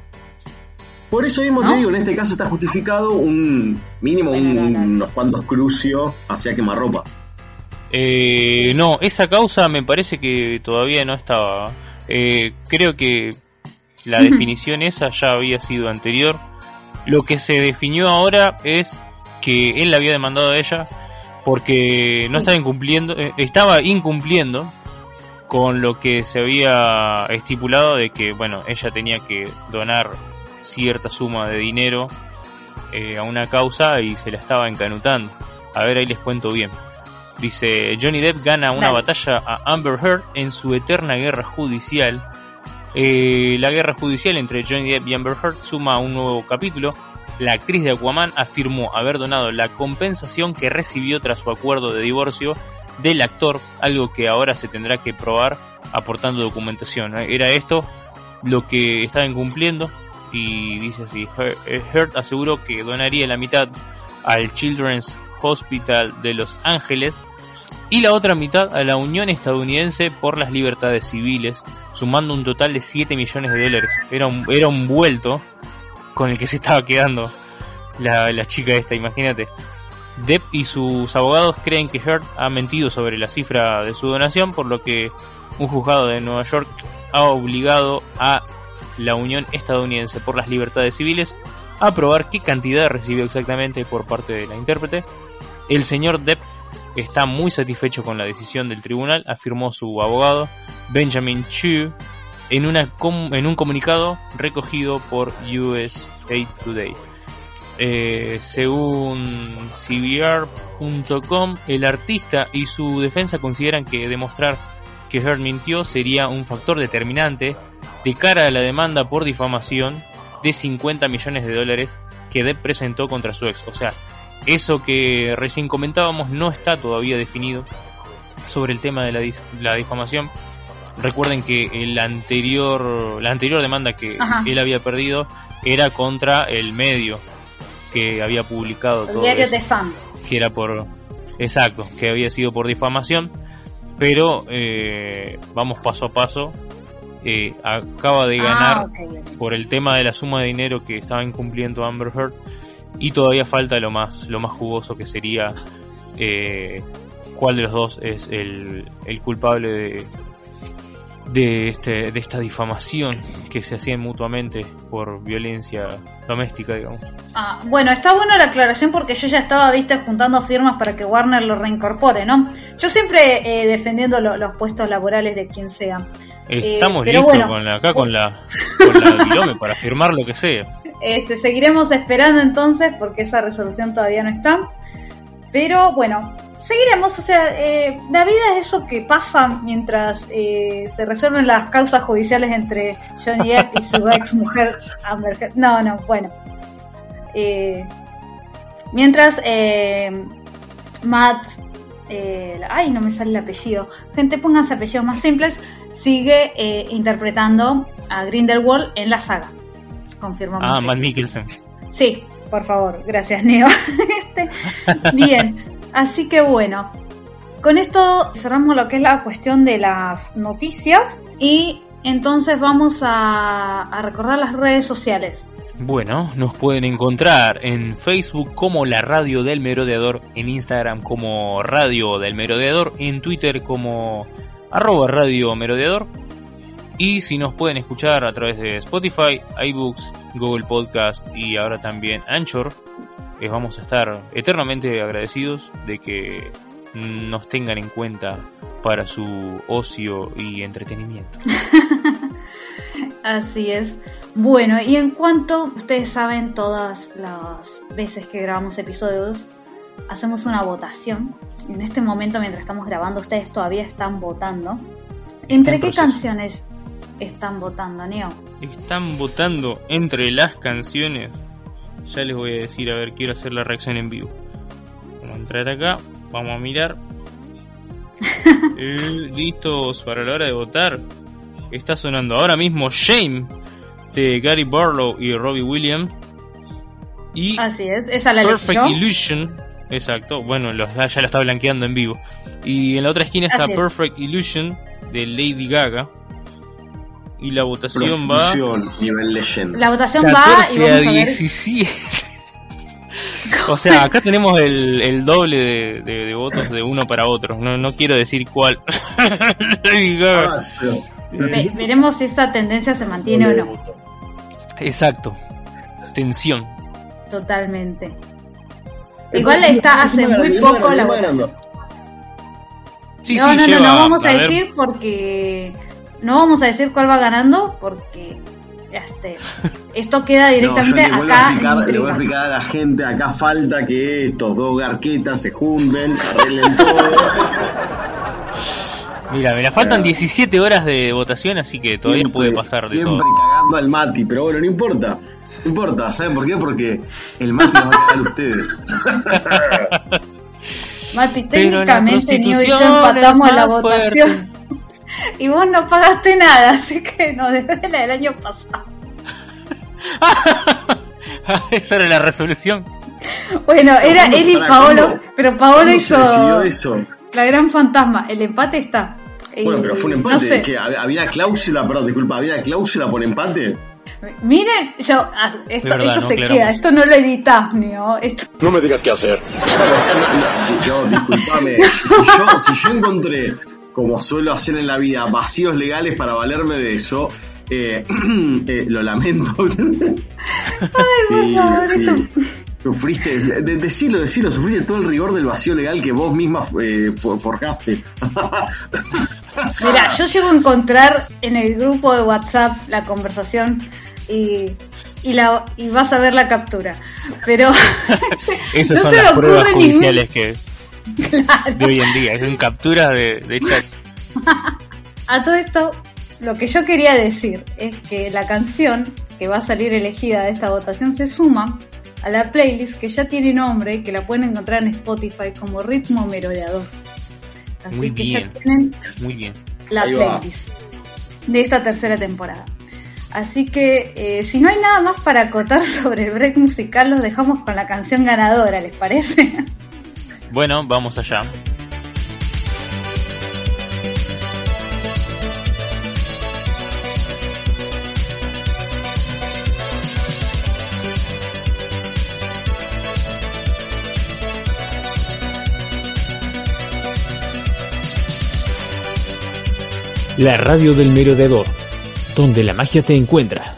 Por eso mismo ¿No? te digo, en este caso está justificado un mínimo un- no, unos cuantos crucios hacia quemarropa. Eh, no, esa causa me parece que todavía no estaba. Eh, creo que la definición esa ya había sido anterior. Lo que se definió ahora es que él la había demandado a ella porque no estaba incumpliendo, eh, estaba incumpliendo con lo que se había estipulado de que, bueno, ella tenía que donar cierta suma de dinero eh, a una causa y se la estaba encanutando. A ver, ahí les cuento bien. Dice, Johnny Depp gana una Dale. batalla a Amber Heard en su eterna guerra judicial Eh, la guerra judicial entre Johnny Depp y Amber Heard suma un nuevo capítulo. La actriz de Aquaman afirmó haber donado la compensación que recibió tras su acuerdo de divorcio del actor, algo que ahora se tendrá que probar aportando documentación. Era esto lo que estaban cumpliendo y dice así, Heard aseguró que donaría la mitad al Children's Hospital de Los Ángeles y la otra mitad a la Unión Estadounidense por las Libertades Civiles, sumando un total de 7 millones de dólares. Era un, era un vuelto con el que se estaba quedando la, la chica esta, imagínate. Depp y sus abogados creen que Heard ha mentido sobre la cifra de su donación, por lo que un juzgado de Nueva York ha obligado a la Unión Estadounidense por las Libertades Civiles a probar qué cantidad recibió exactamente por parte de la intérprete. El señor Depp está muy satisfecho con la decisión del tribunal, afirmó su abogado Benjamin Chu en un comunicado recogido por USA Today. Eh, según CBR.com, el artista y su defensa consideran que demostrar que Heard mintió sería un factor determinante de cara a la demanda por difamación de 50 millones de dólares que Depp presentó contra su ex. O sea, eso que recién comentábamos no está todavía definido sobre el tema de la, la difamación. Recuerden que el anterior, la anterior demanda que él había perdido era contra el medio que había publicado el todo diario de Sun. que era por exacto, que había sido por difamación, pero eh, vamos paso a paso. Eh, acaba de Ah, ganar ok. por el tema de la suma de dinero que estaba incumpliendo Amber Heard y todavía falta lo más lo más jugoso que sería eh, cuál de los dos es el, el culpable de de este de esta difamación que se hacían mutuamente por violencia doméstica digamos Ah, bueno, está buena la aclaración porque yo ya estaba, viste, juntando firmas para que Warner lo reincorpore, ¿no? Yo siempre eh, defendiendo lo- los puestos laborales de quien sea. estamos pero listos bueno. con la, acá con la con la para firmar lo que sea Este, seguiremos esperando entonces porque esa resolución todavía no está. Pero bueno, seguiremos. O sea, eh, la vida es eso que pasa mientras eh, se resuelven las causas judiciales entre Johnny Depp y su ex mujer Amber Heard. No, no, bueno. Eh, mientras eh, Matt... eh, ay, no me sale el apellido. Gente, pónganse apellidos más simples. Sigue eh, interpretando a Grindelwald en la saga. Confirmamos. ah. Matt Mikkelsen Sí, por favor, gracias Neo. Este, bien, así que bueno, con esto cerramos lo que es la cuestión de las noticias y entonces vamos a, a recordar las redes sociales. Bueno, nos pueden encontrar en Facebook como la Radio del Merodeador, en Instagram como Radio del Merodeador, en Twitter como arroba Radio Merodeador. Y si nos pueden escuchar a través de Spotify, iBooks, Google Podcast y ahora también Anchor, les vamos a estar eternamente agradecidos de que nos tengan en cuenta para su ocio y entretenimiento. Así es. Bueno, y en cuanto ustedes saben, todas las veces que grabamos episodios, hacemos una votación. En este momento, mientras estamos grabando, ustedes todavía están votando. ¿Entre en qué proceso. canciones están votando, Neo? Están votando entre las canciones. Ya les voy a decir, a ver, quiero hacer la reacción en vivo. Vamos a entrar acá, vamos a mirar. Eh, Listos para la hora de votar. Está sonando ahora mismo Shame de Gary Barlow y Robbie Williams. Y Así es, esa la Perfect. Illusion. Exacto, bueno, los- ya la está blanqueando en vivo. Y en la otra esquina está es. Perfect Illusion de Lady Gaga. Y la votación va. Nivel leyenda. La votación va y 14 a vamos a ver. 17. O sea, acá tenemos el, el doble de, de- de votos de uno para otro. No, no quiero decir cuál. Ah, pero- Ve- veremos si esa tendencia se mantiene o no. Exacto. Tensión. Totalmente. Igual está hace muy poco la votación. Sí, no, sí, no, no, no vamos a decir porque no vamos a decir cuál va ganando porque este esto queda directamente No, yo le voy a acá explicar- en le voy a explicar a la gente, acá falta que estos dos garquetas se junten, arreglen todo. Mira, mira, faltan 17 horas de votación, así que todavía no puede pasar de siempre todo. cagando al Mati, pero bueno, no importa. No importa, ¿saben por qué? Porque el Mati nos va a cagar a ustedes. Mati, técnicamente Neo y yo prostitución empatamos la votación. Y vos no pagaste nada, así que no, desde la del año pasado. Esa era la resolución. Bueno, era ¿Cuándo él y? Paolo, pero Paolo ¿Cuándo se decidió hizo eso? la gran fantasma. El empate está. Bueno, pero fue un empate. No sé. que hab- había cláusula, perdón, disculpa, había cláusula por empate. Miren, yo, ah, esto, verdad, esto no se queda, esto no lo editas, Neo. Esto, No me digas qué hacer. Yo, disculpame, si yo, si yo encontré, como suelo hacer en la vida, vacíos legales para valerme de eso, eh, eh, lo lamento. por favor, esto- Sufriste, de, decilo, decilo, sufriste todo el rigor del vacío legal que vos misma eh, for- forjaste. Mira, yo llego a encontrar en el grupo de WhatsApp la conversación y, y, la, y vas a ver la captura. Pero Esas No son se las pruebas ningún- judiciales de hoy en día. Es en captura de, de a todo esto, lo que yo quería decir es que la canción que va a salir elegida de esta votación se suma a la playlist que ya tiene nombre y que la pueden encontrar en Spotify como Ritmo Merodeador. Así Muy que bien. ya tienen Muy bien. la Ahí va. playlist de esta tercera temporada. Así que eh, si no hay nada más para acotar sobre el break musical, los dejamos con la canción ganadora, ¿les parece? Bueno, vamos allá. La radio del merodeador, donde la magia te encuentra.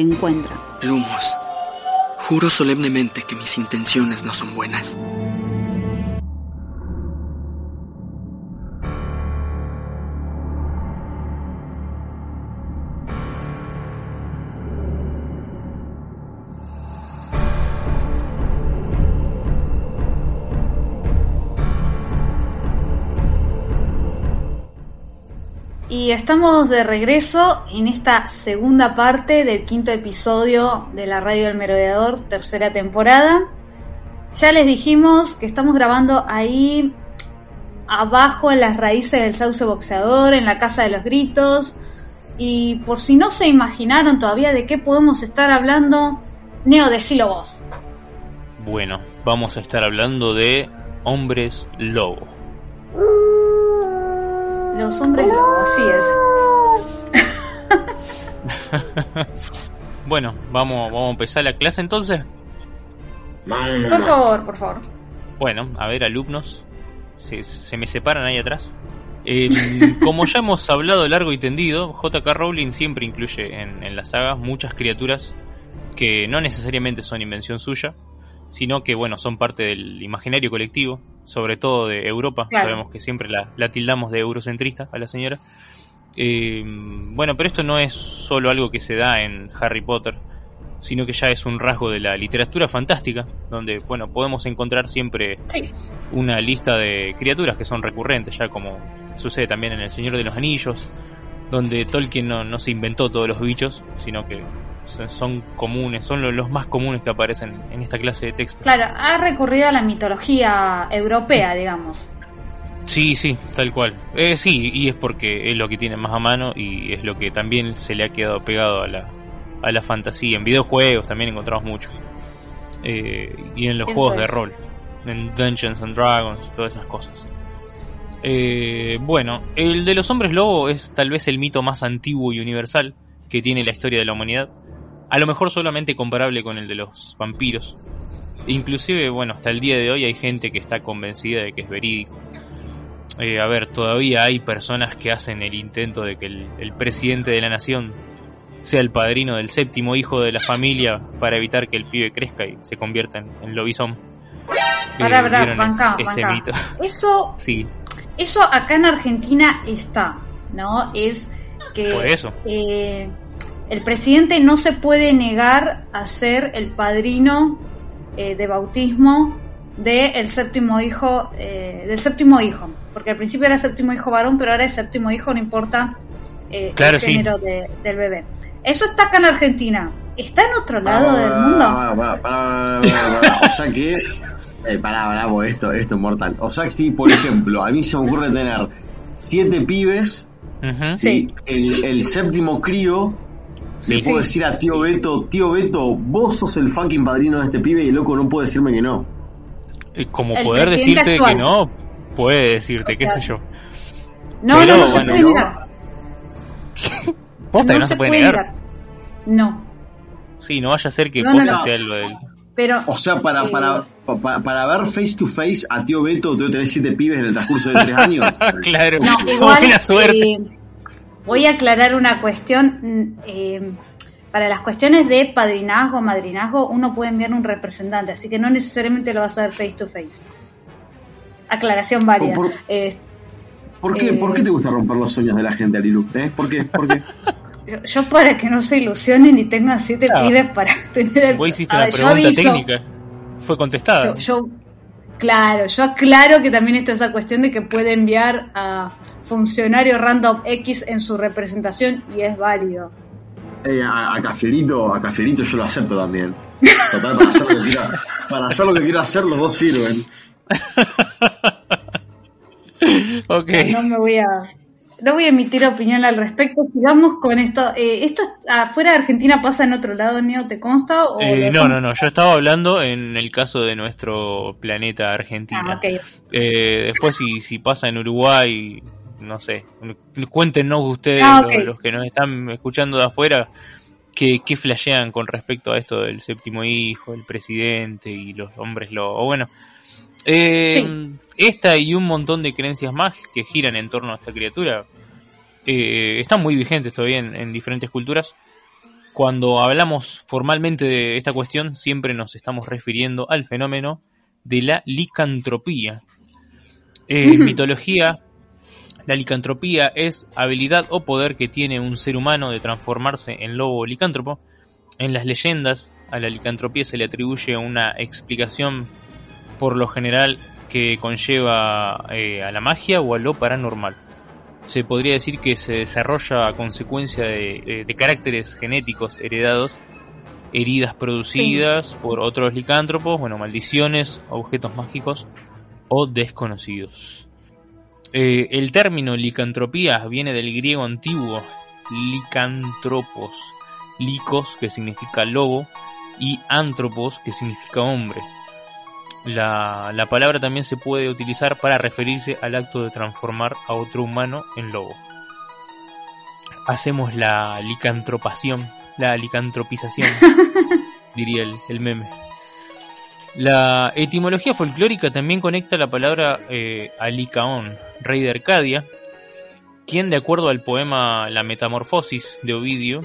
Te. Lumos, juro solemnemente que mis intenciones no son buenas. Estamos de regreso en esta segunda parte del quinto episodio de la Radio del Merodeador, tercera temporada. Ya les dijimos que estamos grabando ahí abajo en las raíces del sauce boxeador, en la casa de los gritos. Y por si no se imaginaron todavía de qué podemos estar hablando, Neo, decilo vos. Bueno, vamos a estar hablando de hombres lobo. Los hombres lobo, así es. Bueno, vamos, vamos a empezar la clase entonces. Por favor, por favor. Bueno, a ver, alumnos, se, se me separan ahí atrás. Eh, como ya hemos hablado largo y tendido, JK Rowling siempre incluye en, en las sagas muchas criaturas que no necesariamente son invención suya, sino que bueno, son parte del imaginario colectivo, sobre todo de Europa. Claro. Sabemos que siempre la, la tildamos de eurocentrista a la señora. Eh, bueno, pero esto no es solo algo que se da en Harry Potter, sino que ya es un rasgo de la literatura fantástica, donde bueno, podemos encontrar siempre Sí. una lista de criaturas que son recurrentes, ya como sucede también en El Señor de los Anillos, donde Tolkien no, no se inventó todos los bichos, sino que son- comunes, son lo- los más comunes que aparecen en esta clase de textos. Claro, ha recurrido a la mitología europea, digamos. Sí, sí, tal cual. Eh, sí, y es porque es lo que tiene más a mano y es lo que también se le ha quedado pegado a la, a la fantasía. En videojuegos también encontramos mucho. Eh, y en los Eso juegos de rol. En Dungeons and Dragons, todas esas cosas. Eh, bueno, el de los hombres lobo es tal vez el mito más antiguo y universal que tiene la historia de la humanidad. A lo mejor solamente comparable con el de los vampiros. Inclusive, bueno, hasta el día de hoy hay gente que está convencida de que es verídico. Eh, a ver, todavía hay personas que hacen el intento de que el, el presidente de la nación sea el padrino del séptimo hijo de la familia para evitar que el pibe crezca y se convierta en, en lobizón. Pará, Eh, pará, ¿vieron banca, ese mito? Eso, Sí, eso acá en Argentina está, ¿no? Es que por eso. eh, el presidente no se puede negar a ser el padrino eh, de bautismo del séptimo hijo, eh, del séptimo hijo, porque al principio era séptimo hijo varón, pero ahora es séptimo hijo, no importa eh, Claro, el sí. género de- del bebé. Eso está acá en Argentina. ¿Está en otro lado del mundo? Pará. O sea que. Eh, pará, pará, porque esto, esto es mortal. O sea que si, por ejemplo, a mí se me ocurre tener siete pibes Ujú. Sí. y el, el séptimo crío. Sí, le puedo sí. decir a tío Beto, tío Beto, vos sos el fucking padrino de este pibe y el loco no puede decirme que no. Eh, Como El poder decirte actual. que no, puede decirte, O qué sea, sé yo. No, Pero, no, no se bueno, puede no. negar. Posta que no se puede negar. No, Sí, no vaya a ser que No, no, posta no. sea lo del. Pero O sea, para, Eh. para, pa- para, ver face to face a tío Beto, tengo que tener siete pibes en el transcurso de tres años. claro, no, igual buena suerte. eh, voy a aclarar una cuestión. mm, eh, para las cuestiones de padrinazgo, madrinazgo, uno puede enviar un representante, así que no necesariamente lo vas a ver face to face. Aclaración válida. Por- Eh, ¿Por qué, Eh. ¿Por qué te gusta romper los sueños de la gente, Alilu? ¿Eh? ¿Por qué? ¿Por qué? yo- yo para que no se ilusionen y tengan siete Claro. pibes para tener el... Vos hiciste la yo pregunta aviso. técnica. Fue contestada. Yo, yo- claro, yo aclaro que también está esa cuestión de que puede enviar a funcionario random X en su representación y es válido. Eh, a, a Cafierito, a Cafierito yo lo acepto también. Total, para hacer lo que quiero, para hacer lo que quiero hacer, los dos sirven. ok. No me voy a no voy a emitir opinión al respecto. Sigamos con esto. Eh, ¿Esto afuera de Argentina pasa en otro lado, Neo? ¿Te consta? O Eh, lo- no, no, no. Yo estaba hablando en el caso de nuestro planeta Argentina. Ah, ok. Eh, después, si, si pasa en Uruguay, no sé. Cuéntenos ustedes, Ah, los, que nos están escuchando de afuera, qué, qué flashean con respecto a esto del séptimo hijo, el presidente y los hombres lobo. Bueno, eh, Sí. esta y un montón de creencias más que giran en torno a esta criatura eh, están muy vigentes todavía en, en diferentes culturas. Cuando hablamos formalmente de esta cuestión, siempre nos estamos refiriendo al fenómeno de la licantropía. En mitología, la licantropía es habilidad o poder que tiene un ser humano de transformarse en lobo licántropo. En las leyendas, a la licantropía se le atribuye una explicación por lo general que conlleva eh, a la magia o a lo paranormal. Se podría decir que se desarrolla a consecuencia de, de- de caracteres genéticos heredados, heridas producidas por otros licántropos, bueno, maldiciones, objetos mágicos o desconocidos. Eh, el término licantropía viene del griego antiguo licantropos, licos que significa lobo y antropos que significa hombre. La, la palabra también se puede utilizar para referirse al acto de transformar a otro humano en lobo. Hacemos la licantropación, la licantropización, diría el, el meme. La etimología folclórica también conecta la palabra eh, a Licaón, rey de Arcadia, quien de acuerdo al poema La Metamorfosis de Ovidio,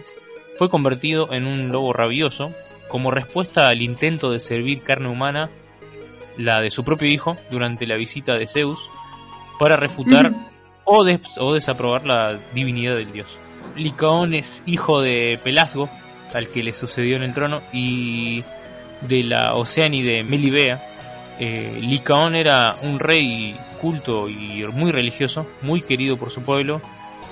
fue convertido en un lobo rabioso como respuesta al intento de servir carne humana, la de su propio hijo, durante la visita de Zeus, para refutar o, des- o desaprobar la divinidad del dios. Licaón es hijo de Pelasgo, al que le sucedió en el trono, y de la Oceánide Melibea. Eh, Licaón era un rey culto y muy religioso, muy querido por su pueblo,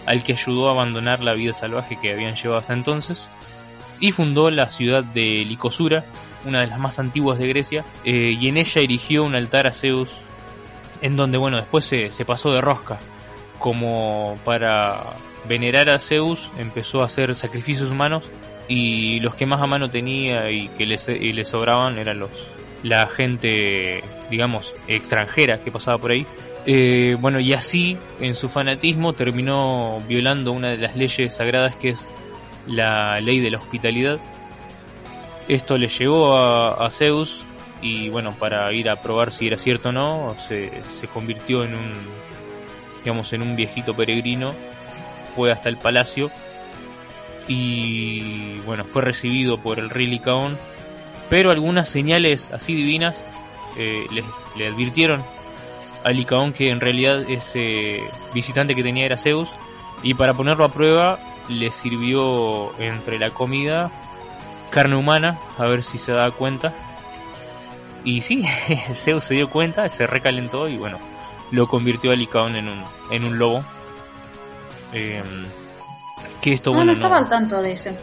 al que ayudó a abandonar la vida salvaje que habían llevado hasta entonces, y fundó la ciudad de Licosura, una de las más antiguas de Grecia, eh, y en ella erigió un altar a Zeus, en donde, bueno, después se, se pasó de rosca, como para venerar a Zeus, empezó a hacer sacrificios humanos, y los que más a mano tenía y que le, sobraban eran los la gente, digamos, extranjera que pasaba por ahí. Eh, bueno, y así, en su fanatismo, terminó violando una de las leyes sagradas que es la ley de la hospitalidad. Esto le llegó a, Zeus y bueno, para ir a probar si era cierto o no, se, convirtió en un, digamos, en un viejito peregrino, fue hasta el palacio y bueno, fue recibido por el rey Licaón, pero algunas señales así divinas eh, le, le advirtieron a Licaón que en realidad ese visitante que tenía era Zeus y para ponerlo a prueba le sirvió entre la comida carne humana a ver si se daba cuenta y sí, Zeus se dio cuenta, se recalentó y bueno, lo convirtió a Licaón en un, en un lobo. Eh, que esto Ah, bueno no estaba no- al tanto de ese.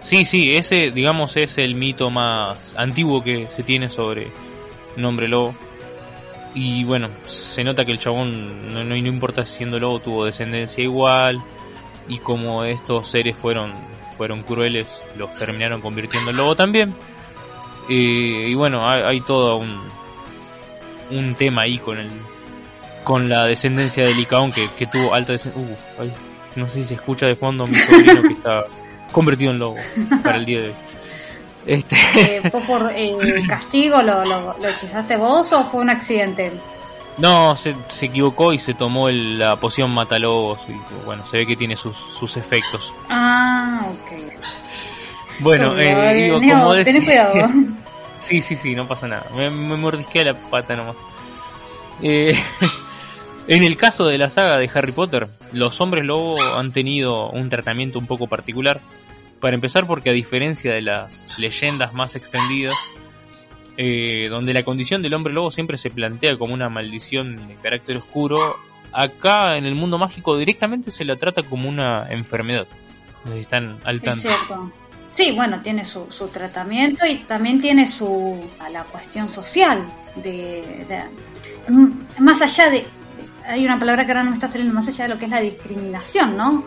Sí, sí, ese, digamos, es el mito más antiguo que se tiene sobre un hombre lobo. Y bueno, se nota que el chabón, no, no, no importa si siendo lobo, tuvo descendencia igual. Y como estos seres fueron, fueron crueles, los terminaron convirtiendo en lobo también. Eh, y bueno, hay, hay todo un, un tema ahí con el con la descendencia de Licaón que, que tuvo alta descendencia. no sé si se escucha de fondo mi sobrino que está convertido en lobo para el día de hoy. Este, Eh, ¿Fue por eh, castigo? Lo, lo, lo hechizaste vos o fue un accidente? No, se, se equivocó y se tomó el- la poción matalobos y bueno, se ve que tiene sus, sus efectos. Ah, ok. Bueno, eh, digo, Neo, como decía... cuidado. sí, sí, sí, no pasa nada. Me, me mordisqué la pata nomás. Eh, en el caso de la saga de Harry Potter, los hombres lobo han tenido un tratamiento un poco particular. Para empezar porque a diferencia de las leyendas más extendidas, eh, donde la condición del hombre lobo siempre se plantea como una maldición de carácter oscuro, acá en el mundo mágico directamente se la trata como una enfermedad. Están al tanto. Sí, bueno, tiene su, su tratamiento y también tiene su a la cuestión social de, de- más allá de hay una palabra que ahora no me está saliendo más allá de lo que es la discriminación, ¿no?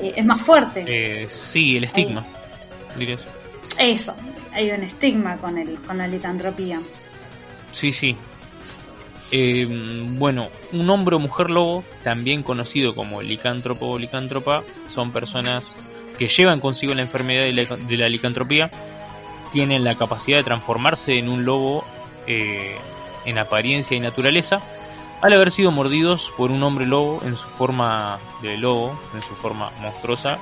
Eh, es más fuerte. Eh, sí, el estigma. dirías. Eso, hay un estigma con el con la licantropía. Sí, sí. Eh, bueno, un hombre o mujer lobo, también conocido como licántropo o licántropa, son personas que llevan consigo la enfermedad de la, licantropía, tienen la capacidad de transformarse en un lobo eh, en apariencia y naturaleza, al haber sido mordidos por un hombre lobo en su forma de lobo, en su forma monstruosa,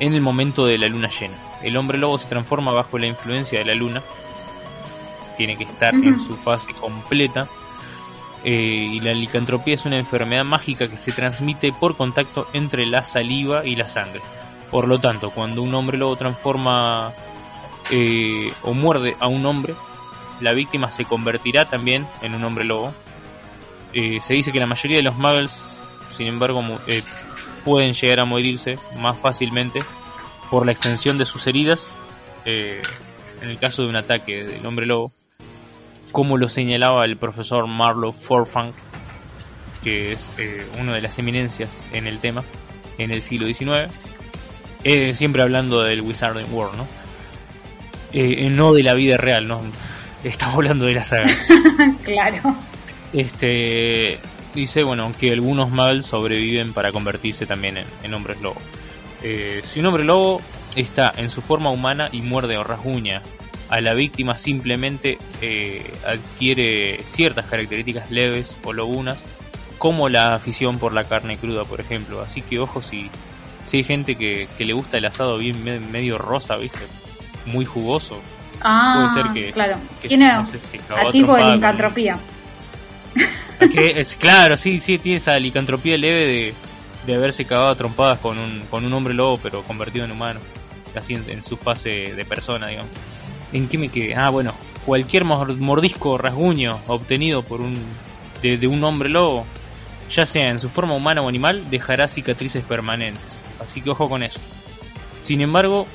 en el momento de la luna llena. El hombre lobo se transforma bajo la influencia de la luna, tiene que estar en su fase completa. eh, y la licantropía es una enfermedad mágica que se transmite por contacto entre la saliva y la sangre. Por lo tanto, cuando un hombre lobo transforma eh, o muerde a un hombre, la víctima se convertirá también en un hombre lobo. Eh, se dice que la mayoría de los muggles, sin embargo, eh, pueden llegar a morirse más fácilmente por la extensión de sus heridas eh, en el caso de un ataque del hombre lobo, como lo señalaba el profesor Marlowe Forfang, que es eh, una de las eminencias en el tema en el siglo XIX, eh, siempre hablando del Wizarding World, ¿no? Eh, no de la vida real, ¿no? Estamos hablando de la saga. Claro. Este dice, bueno, que algunos muggles sobreviven para convertirse también en, en hombres lobo. Eh, si un hombre lobo está en su forma humana y muerde o rasguña a la víctima, simplemente eh, adquiere ciertas características leves o lobunas, como la afición por la carne cruda, por ejemplo. Así que ojo si, si hay gente que, que le gusta el asado bien me- medio rosa, ¿viste? Muy jugoso. Ah, Puede ser que- claro. que Tiene no sé, cagó a activo de con- licantropía. Que es claro, sí, sí, tiene esa licantropía leve de, de haberse cagado trompadas con un, con un hombre lobo, pero convertido en humano. Así en, en su fase de persona, digamos. ¿En qué me quedé? Ah, bueno, cualquier mor- mordisco rasguño obtenido por un de, un hombre lobo, ya sea en su forma humana o animal, dejará cicatrices permanentes. Así que ojo con eso. Sin embargo,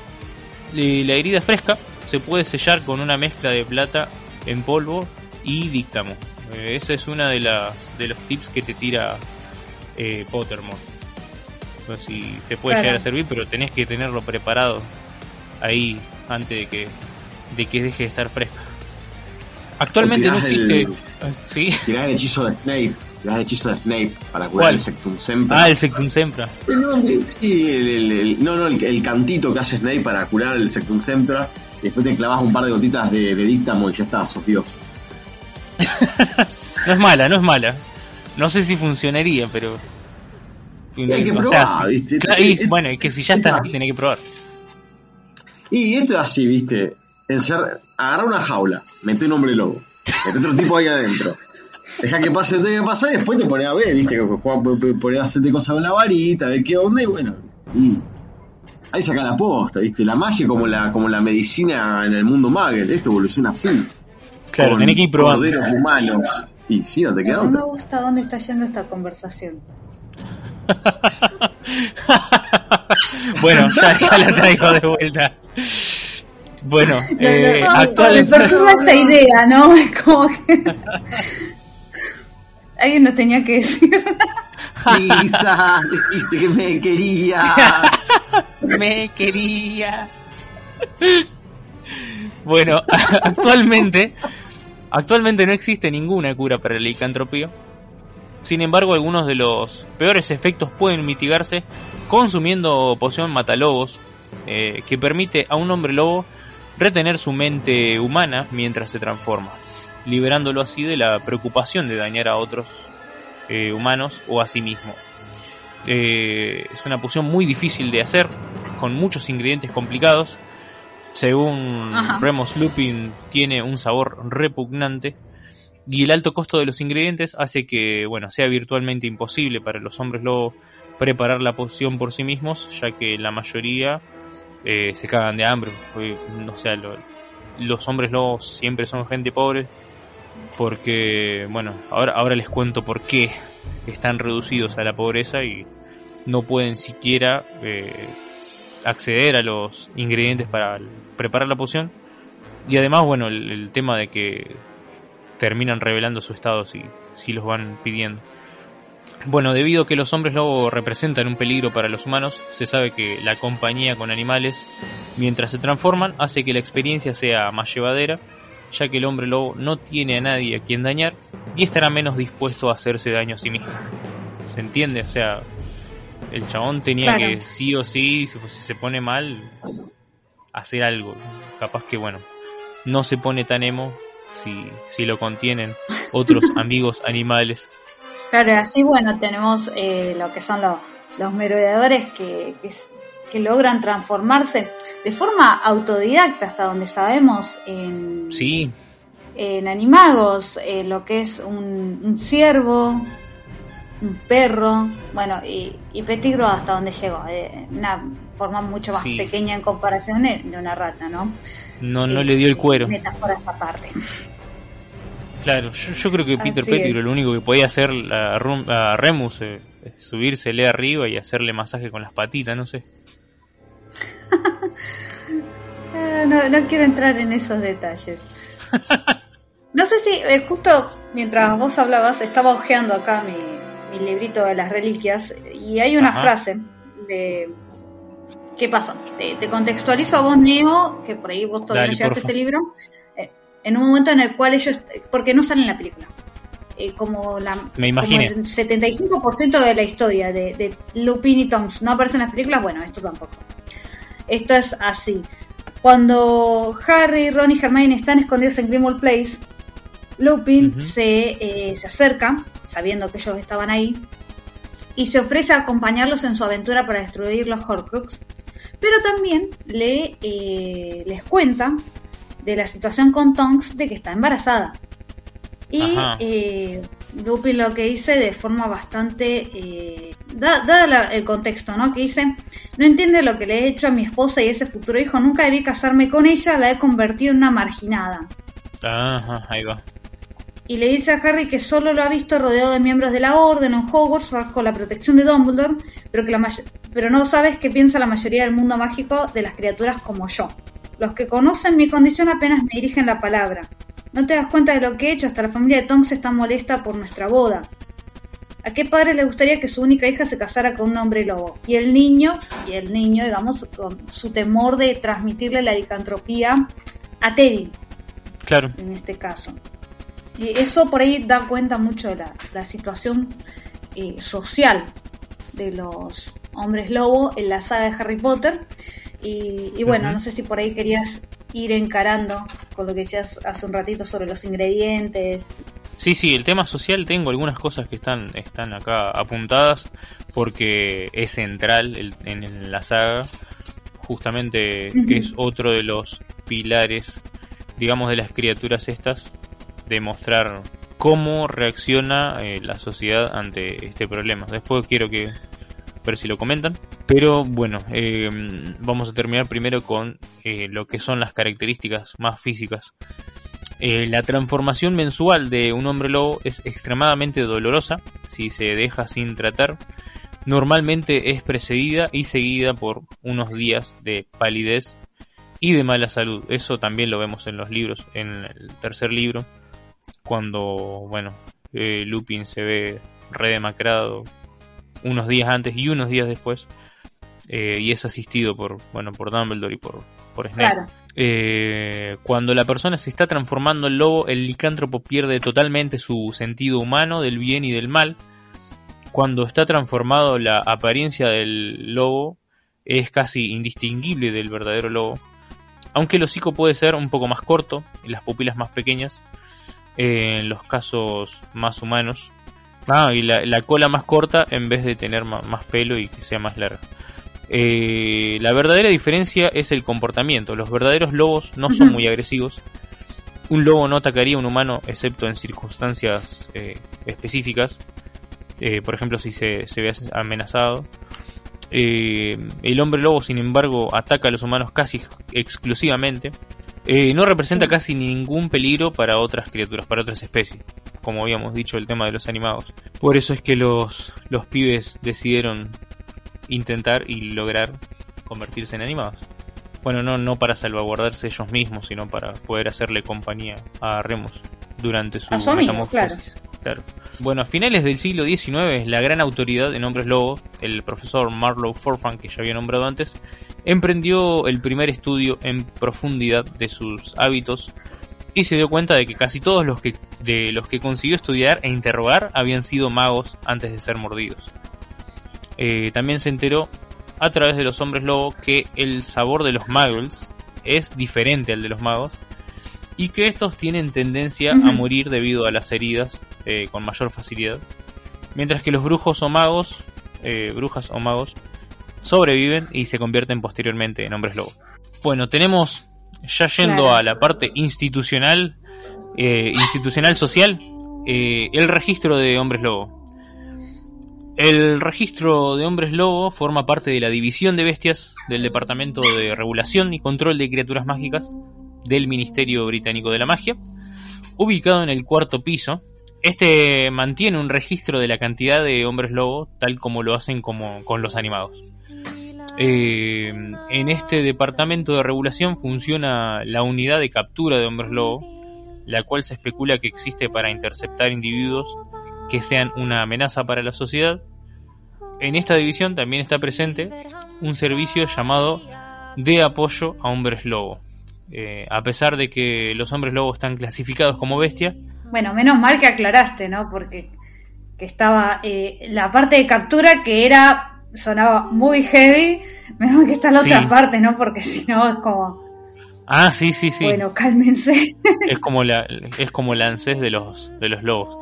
la herida fresca se puede sellar con una mezcla de plata en polvo y díctamo. Eh, esa es una de las de los tips que te tira eh, Pottermore. No sé si te puede Claro. llegar a servir, pero tenés que tenerlo preparado ahí antes de que de que deje de estar fresca. Actualmente no tirás el- existe. ¿Sí? Tirás el hechizo de Snape. Tirás el hechizo de Snape para curar ¿Cuál? el Sectum Sempra. Ah, el Sectum Sempra. Nombre, sí, el, el- el- no, no, el, el cantito que hace Snape para curar el Sectum Sempra. Y después te clavas un par de gotitas de, de díctamo y ya está, sos Dios. No es mala, no es mala. No sé si funcionaría, pero. hay que o sea, probar, si- ¿viste? claro, y Es- bueno, es que si ya es estás aquí, tenés que probar. Y esto es así, viste. Encer- agarra una jaula, mete un hombre lobo, mete otro tipo ahí adentro. Deja que pase lo que pasar y después te pones a ver, viste, pones a hacerte cosas con la varita, a ver qué onda y bueno. y ahí saca la posta, viste. La magia como la, como la medicina en el mundo Magel, esto evoluciona así. Claro, con tenés que ir probando. Corderos humanos. Y sí, no te queda No me gusta dónde está yendo esta conversación. bueno, ya, ya la traigo de vuelta. Bueno, eh, No, actual- me perturba esta idea, ¿no? Es como que... Alguien nos tenía que decir. Lisa, dijiste que me quería. me querías. Bueno, actualmente, actualmente no existe ninguna cura para la licantropía. Sin embargo, algunos de los peores efectos pueden mitigarse consumiendo poción matalobos, eh, que permite a un hombre lobo retener su mente humana mientras se transforma, liberándolo así de la preocupación de dañar a otros eh, humanos o a sí mismo. Eh, es una poción muy difícil de hacer, con muchos ingredientes complicados. Según Ajá. Remus Lupin, tiene un sabor repugnante. Y el alto costo de los ingredientes hace que, bueno, sea virtualmente imposible para los hombres lobo preparar la poción por sí mismos, ya que la mayoría eh, se cagan de hambre. O sea, lo- los hombres lobos siempre son gente pobre, porque, bueno, ahora, ahora les cuento por qué están reducidos a la pobreza y no pueden siquiera eh, acceder a los ingredientes para preparar la poción. Y además, bueno, el, el tema de que terminan revelando su estado si, si los van pidiendo. Bueno, debido a que los hombres lobo representan un peligro para los humanos, se sabe que la compañía con animales mientras se transforman hace que la experiencia sea más llevadera, ya que el hombre lobo no tiene a nadie a quien dañar y estará menos dispuesto a hacerse daño a sí mismo. ¿Se entiende? O sea, el chabón tenía Claro. que sí o sí, si, se pone mal, hacer algo. Capaz que, bueno, no se pone tan emo si, si lo contienen otros amigos animales. Claro, así bueno, tenemos eh, lo que son los, los merodeadores que, que logran transformarse de forma autodidacta hasta donde sabemos en, Sí, en animagos, eh, lo que es un, un ciervo, un perro, bueno, y, y Petigro hasta donde llegó, de una forma mucho más Sí. pequeña en comparación de, una rata, ¿no? no, no Eh, le dio el cuero. Metáfora esta parte. Claro, yo, yo creo que Peter Pettigrew lo único que podía hacer a, Rum- a Remus eh, es subírsele arriba y hacerle masaje con las patitas, no sé. Eh, no, no quiero entrar en esos detalles. No sé si, eh, justo mientras vos hablabas, estaba hojeando acá mi, mi librito de las reliquias y hay una Ajá. frase de... ¿Qué pasa? Te, te contextualizo a vos, Neo, que por ahí vos todavía Dale, no llegaste a este libro, eh, en un momento en el cual ellos, porque no sale en la película, eh, como, la, Me como el 75% de la historia de, de Lupin y Tonks no aparece en las películas, bueno, esto tampoco. Esto es así. Cuando Harry, Ron y Hermione están escondidos en Grimmauld Place, Lupin se, eh, se acerca, sabiendo que ellos estaban ahí, y se ofrece a acompañarlos en su aventura para destruir los Horcrux, pero también le, eh, les cuenta de la situación con Tonks de que está embarazada. Y eh, Lupin lo que dice de forma bastante... Eh, da, dada la- el contexto, ¿no? Que dice, no entiende lo que le he hecho a mi esposa y ese futuro hijo, nunca debí casarme con ella, la he convertido en una marginada. Ajá, ahí va. Y le dice a Harry que solo lo ha visto rodeado de miembros de la Orden en Hogwarts bajo la protección de Dumbledore, pero, que la pero no sabes qué piensa la mayoría del mundo mágico de las criaturas como yo. Los que conocen mi condición apenas me dirigen la palabra. No te das cuenta de lo que he hecho, hasta la familia de Tonks está molesta por nuestra boda. ¿A qué padre le gustaría que su única hija se casara con un hombre lobo? Y el niño, y el niño, digamos, con su temor de transmitirle la licantropía a Teddy, Claro, en este caso. Y eso por ahí da cuenta mucho de la, la situación eh, social de los hombres lobo en la saga de Harry Potter. Y, y bueno, no sé si por ahí querías ir encarando con lo que decías hace un ratito sobre los ingredientes. Sí, sí, el tema social tengo algunas cosas que están, están acá apuntadas porque es central el- en la saga. Justamente Ujú. es otro de los pilares, digamos, de las criaturas estas, de mostrar cómo reacciona eh, la sociedad ante este problema. Después quiero que ver si lo comentan. Pero bueno, eh, vamos a terminar primero con eh, lo que son las características más físicas la transformación mensual de un hombre lobo es extremadamente dolorosa si se deja sin tratar. Normalmente es precedida y seguida por unos días de palidez y de mala salud. Eso también lo vemos en los libros, en el tercer libro, cuando, bueno, eh, Lupin se ve redemacrado unos días antes y unos días después, eh, y es asistido por, bueno, por Dumbledore y por, por Snape. Claro. Eh, cuando la persona se está transformando en lobo, el licántropo pierde totalmente su sentido humano del bien y del mal. Cuando está transformado, la apariencia del lobo es casi indistinguible del verdadero lobo. Aunque el hocico puede ser un poco más corto y las pupilas más pequeñas en los casos más humanos. Ah, y la, la cola más corta en vez de tener más pelo y que sea más larga. Eh, la verdadera diferencia es el comportamiento. Los verdaderos lobos no son muy agresivos. Un lobo no atacaría a un humano excepto en circunstancias eh, específicas. Eh, por ejemplo, si se, se ve amenazado. Eh, el hombre lobo, sin embargo, ataca a los humanos casi exclusivamente. Eh, no representa casi ningún peligro para otras criaturas, para otras especies. Como habíamos dicho, el tema de los animados. Por eso es que los, los pibes decidieron intentar y lograr convertirse en animados. Bueno, no, no para salvaguardarse ellos mismos, sino para poder hacerle compañía a Remus durante su metamorfosis. Bueno, a finales del siglo XIX, la gran autoridad en hombres lobo, el profesor Marlowe Forfang, que ya había nombrado antes, emprendió el primer estudio en profundidad de sus hábitos y se dio cuenta de que casi todos los que, de los que consiguió estudiar e interrogar habían sido magos antes de ser mordidos. Eh, también se enteró a través de los hombres lobo que el sabor de los muggles es diferente al de los magos y que estos tienen tendencia a morir debido a las heridas eh, con mayor facilidad, mientras que los brujos o magos, eh, brujas o magos, sobreviven y se convierten posteriormente en hombres lobo. Bueno, tenemos, ya yendo Claro. a la parte institucional, eh, institucional social, el registro de hombres lobo. El registro de hombres lobo forma parte de la división de bestias del Departamento de Regulación y Control de Criaturas Mágicas del Ministerio Británico de la Magia, ubicado en el cuarto piso. Este mantiene un registro de la cantidad de hombres lobo, tal como lo hacen como con los animados. Eh, en este departamento de regulación funciona la unidad de captura de hombres lobo, la cual se especula que existe para interceptar individuos que sean una amenaza para la sociedad. En esta división también está presente un servicio llamado de apoyo a hombres lobo. Eh, a pesar de que los hombres lobo están clasificados como bestia, Bueno, menos mal que aclaraste, ¿no? Porque que estaba eh, la parte de captura que era sonaba muy heavy, menos mal que está la Sí. otra parte, ¿no? Porque si no es como, ah, sí, sí, sí, bueno, cálmense. es como la es como el ANSES de los de los lobos.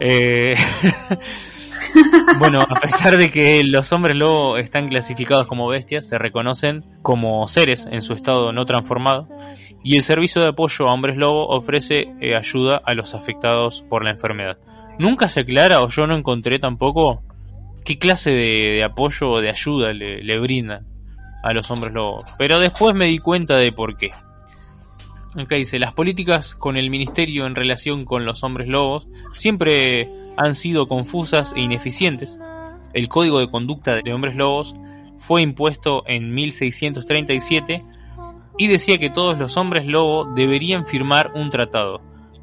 Eh, bueno, a pesar de que los hombres lobo están clasificados como bestias, se reconocen como seres en su estado no transformado y el servicio de apoyo a hombres lobo ofrece eh, ayuda a los afectados por la enfermedad. Nunca se aclara o yo no encontré tampoco qué clase de, apoyo o de ayuda le, le brindan a los hombres lobo, pero después me di cuenta de por qué. Acá dice, las políticas con el ministerio en relación con los hombres lobos siempre han sido confusas e ineficientes. El código de conducta de hombres lobos fue impuesto en 1637 y decía que todos los hombres lobo deberían firmar un tratado,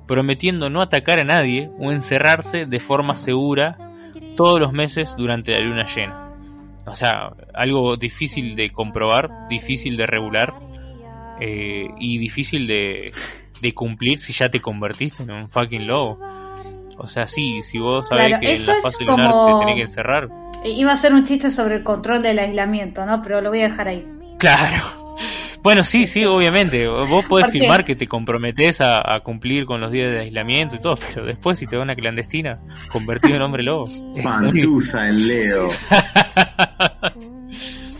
prometiendo no atacar a nadie o encerrarse de forma segura todos los meses durante la luna llena. O sea, algo difícil de comprobar, difícil de regular eh, y difícil de, de cumplir si ya te convertiste en un fucking lobo. O sea, sí, si vos sabés Claro, que en la fase lunar como- te tenés que encerrar, Iba a ser un chiste sobre el control del aislamiento, ¿no? Pero lo voy a dejar ahí. Claro. Bueno, sí, sí, obviamente. Vos podés firmar que te comprometés a, a cumplir con los días de aislamiento y todo, pero después si te da una clandestina convertido en hombre lobo. Pantusa en Leo.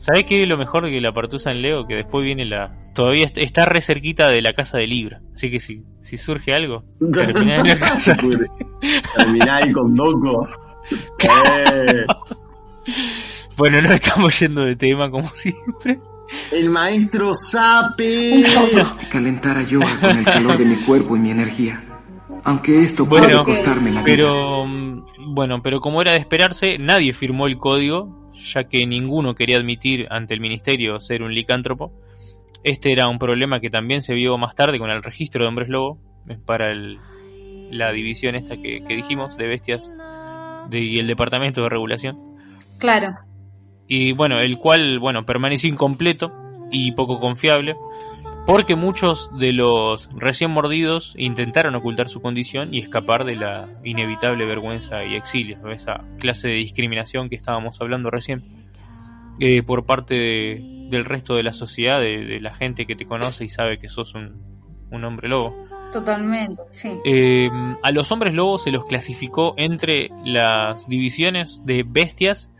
¿Sabés qué es lo mejor de que la partusa en Leo? Que después viene la... Todavía est- está re cerquita de la casa de Libra. Así que si, si surge algo, terminá en la casa. Terminá ahí con Doco. Eh, Bueno, no estamos yendo de tema como siempre. el maestro Sape. Calentar a yoga con el calor de mi cuerpo y mi energía. Aunque esto puede Bueno, costarme la vida. Pero mm, bueno, pero como era de esperarse, nadie firmó el código, ya que ninguno quería admitir ante el ministerio ser un licántropo. Este era un problema que también se vio más tarde con el registro de hombres lobo para el- la división esta que, que dijimos de bestias de- y el departamento de regulación. Claro. Y bueno, el cual bueno permaneció incompleto y poco confiable porque muchos de los recién mordidos intentaron ocultar su condición y escapar de la inevitable vergüenza y exilio, esa clase de discriminación que estábamos hablando recién, eh, por parte de- del resto de la sociedad, de, de la gente que te conoce y sabe que sos un, un hombre lobo. Totalmente, sí. Eh, a los hombres lobos se los clasificó entre las divisiones de bestias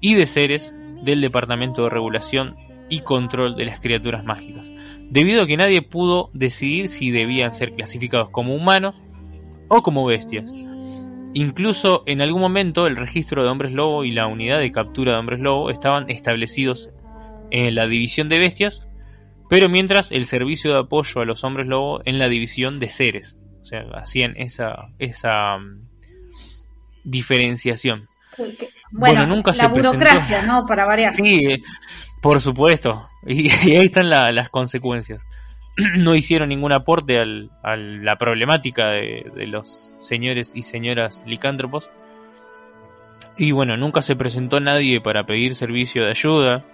y de seres del Departamento de Regulación y Control de las Criaturas Mágicas, debido a que nadie pudo decidir si debían ser clasificados como humanos o como bestias. Incluso en algún momento el registro de hombres lobo y la unidad de captura de hombres lobo estaban establecidos en la división de bestias, pero mientras el servicio de apoyo a los hombres lobo en la división de seres. O sea, hacían esa, esa mm, diferenciación. Bueno, Bueno, nunca la se presentó. burocracia, ¿no? Para variar. Sí, eh, por supuesto. Y, ahí están la- las consecuencias. No hicieron ningún aporte al- a la problemática de, de los señores y señoras licántropos. Y bueno, nunca se presentó nadie para pedir servicio de ayuda.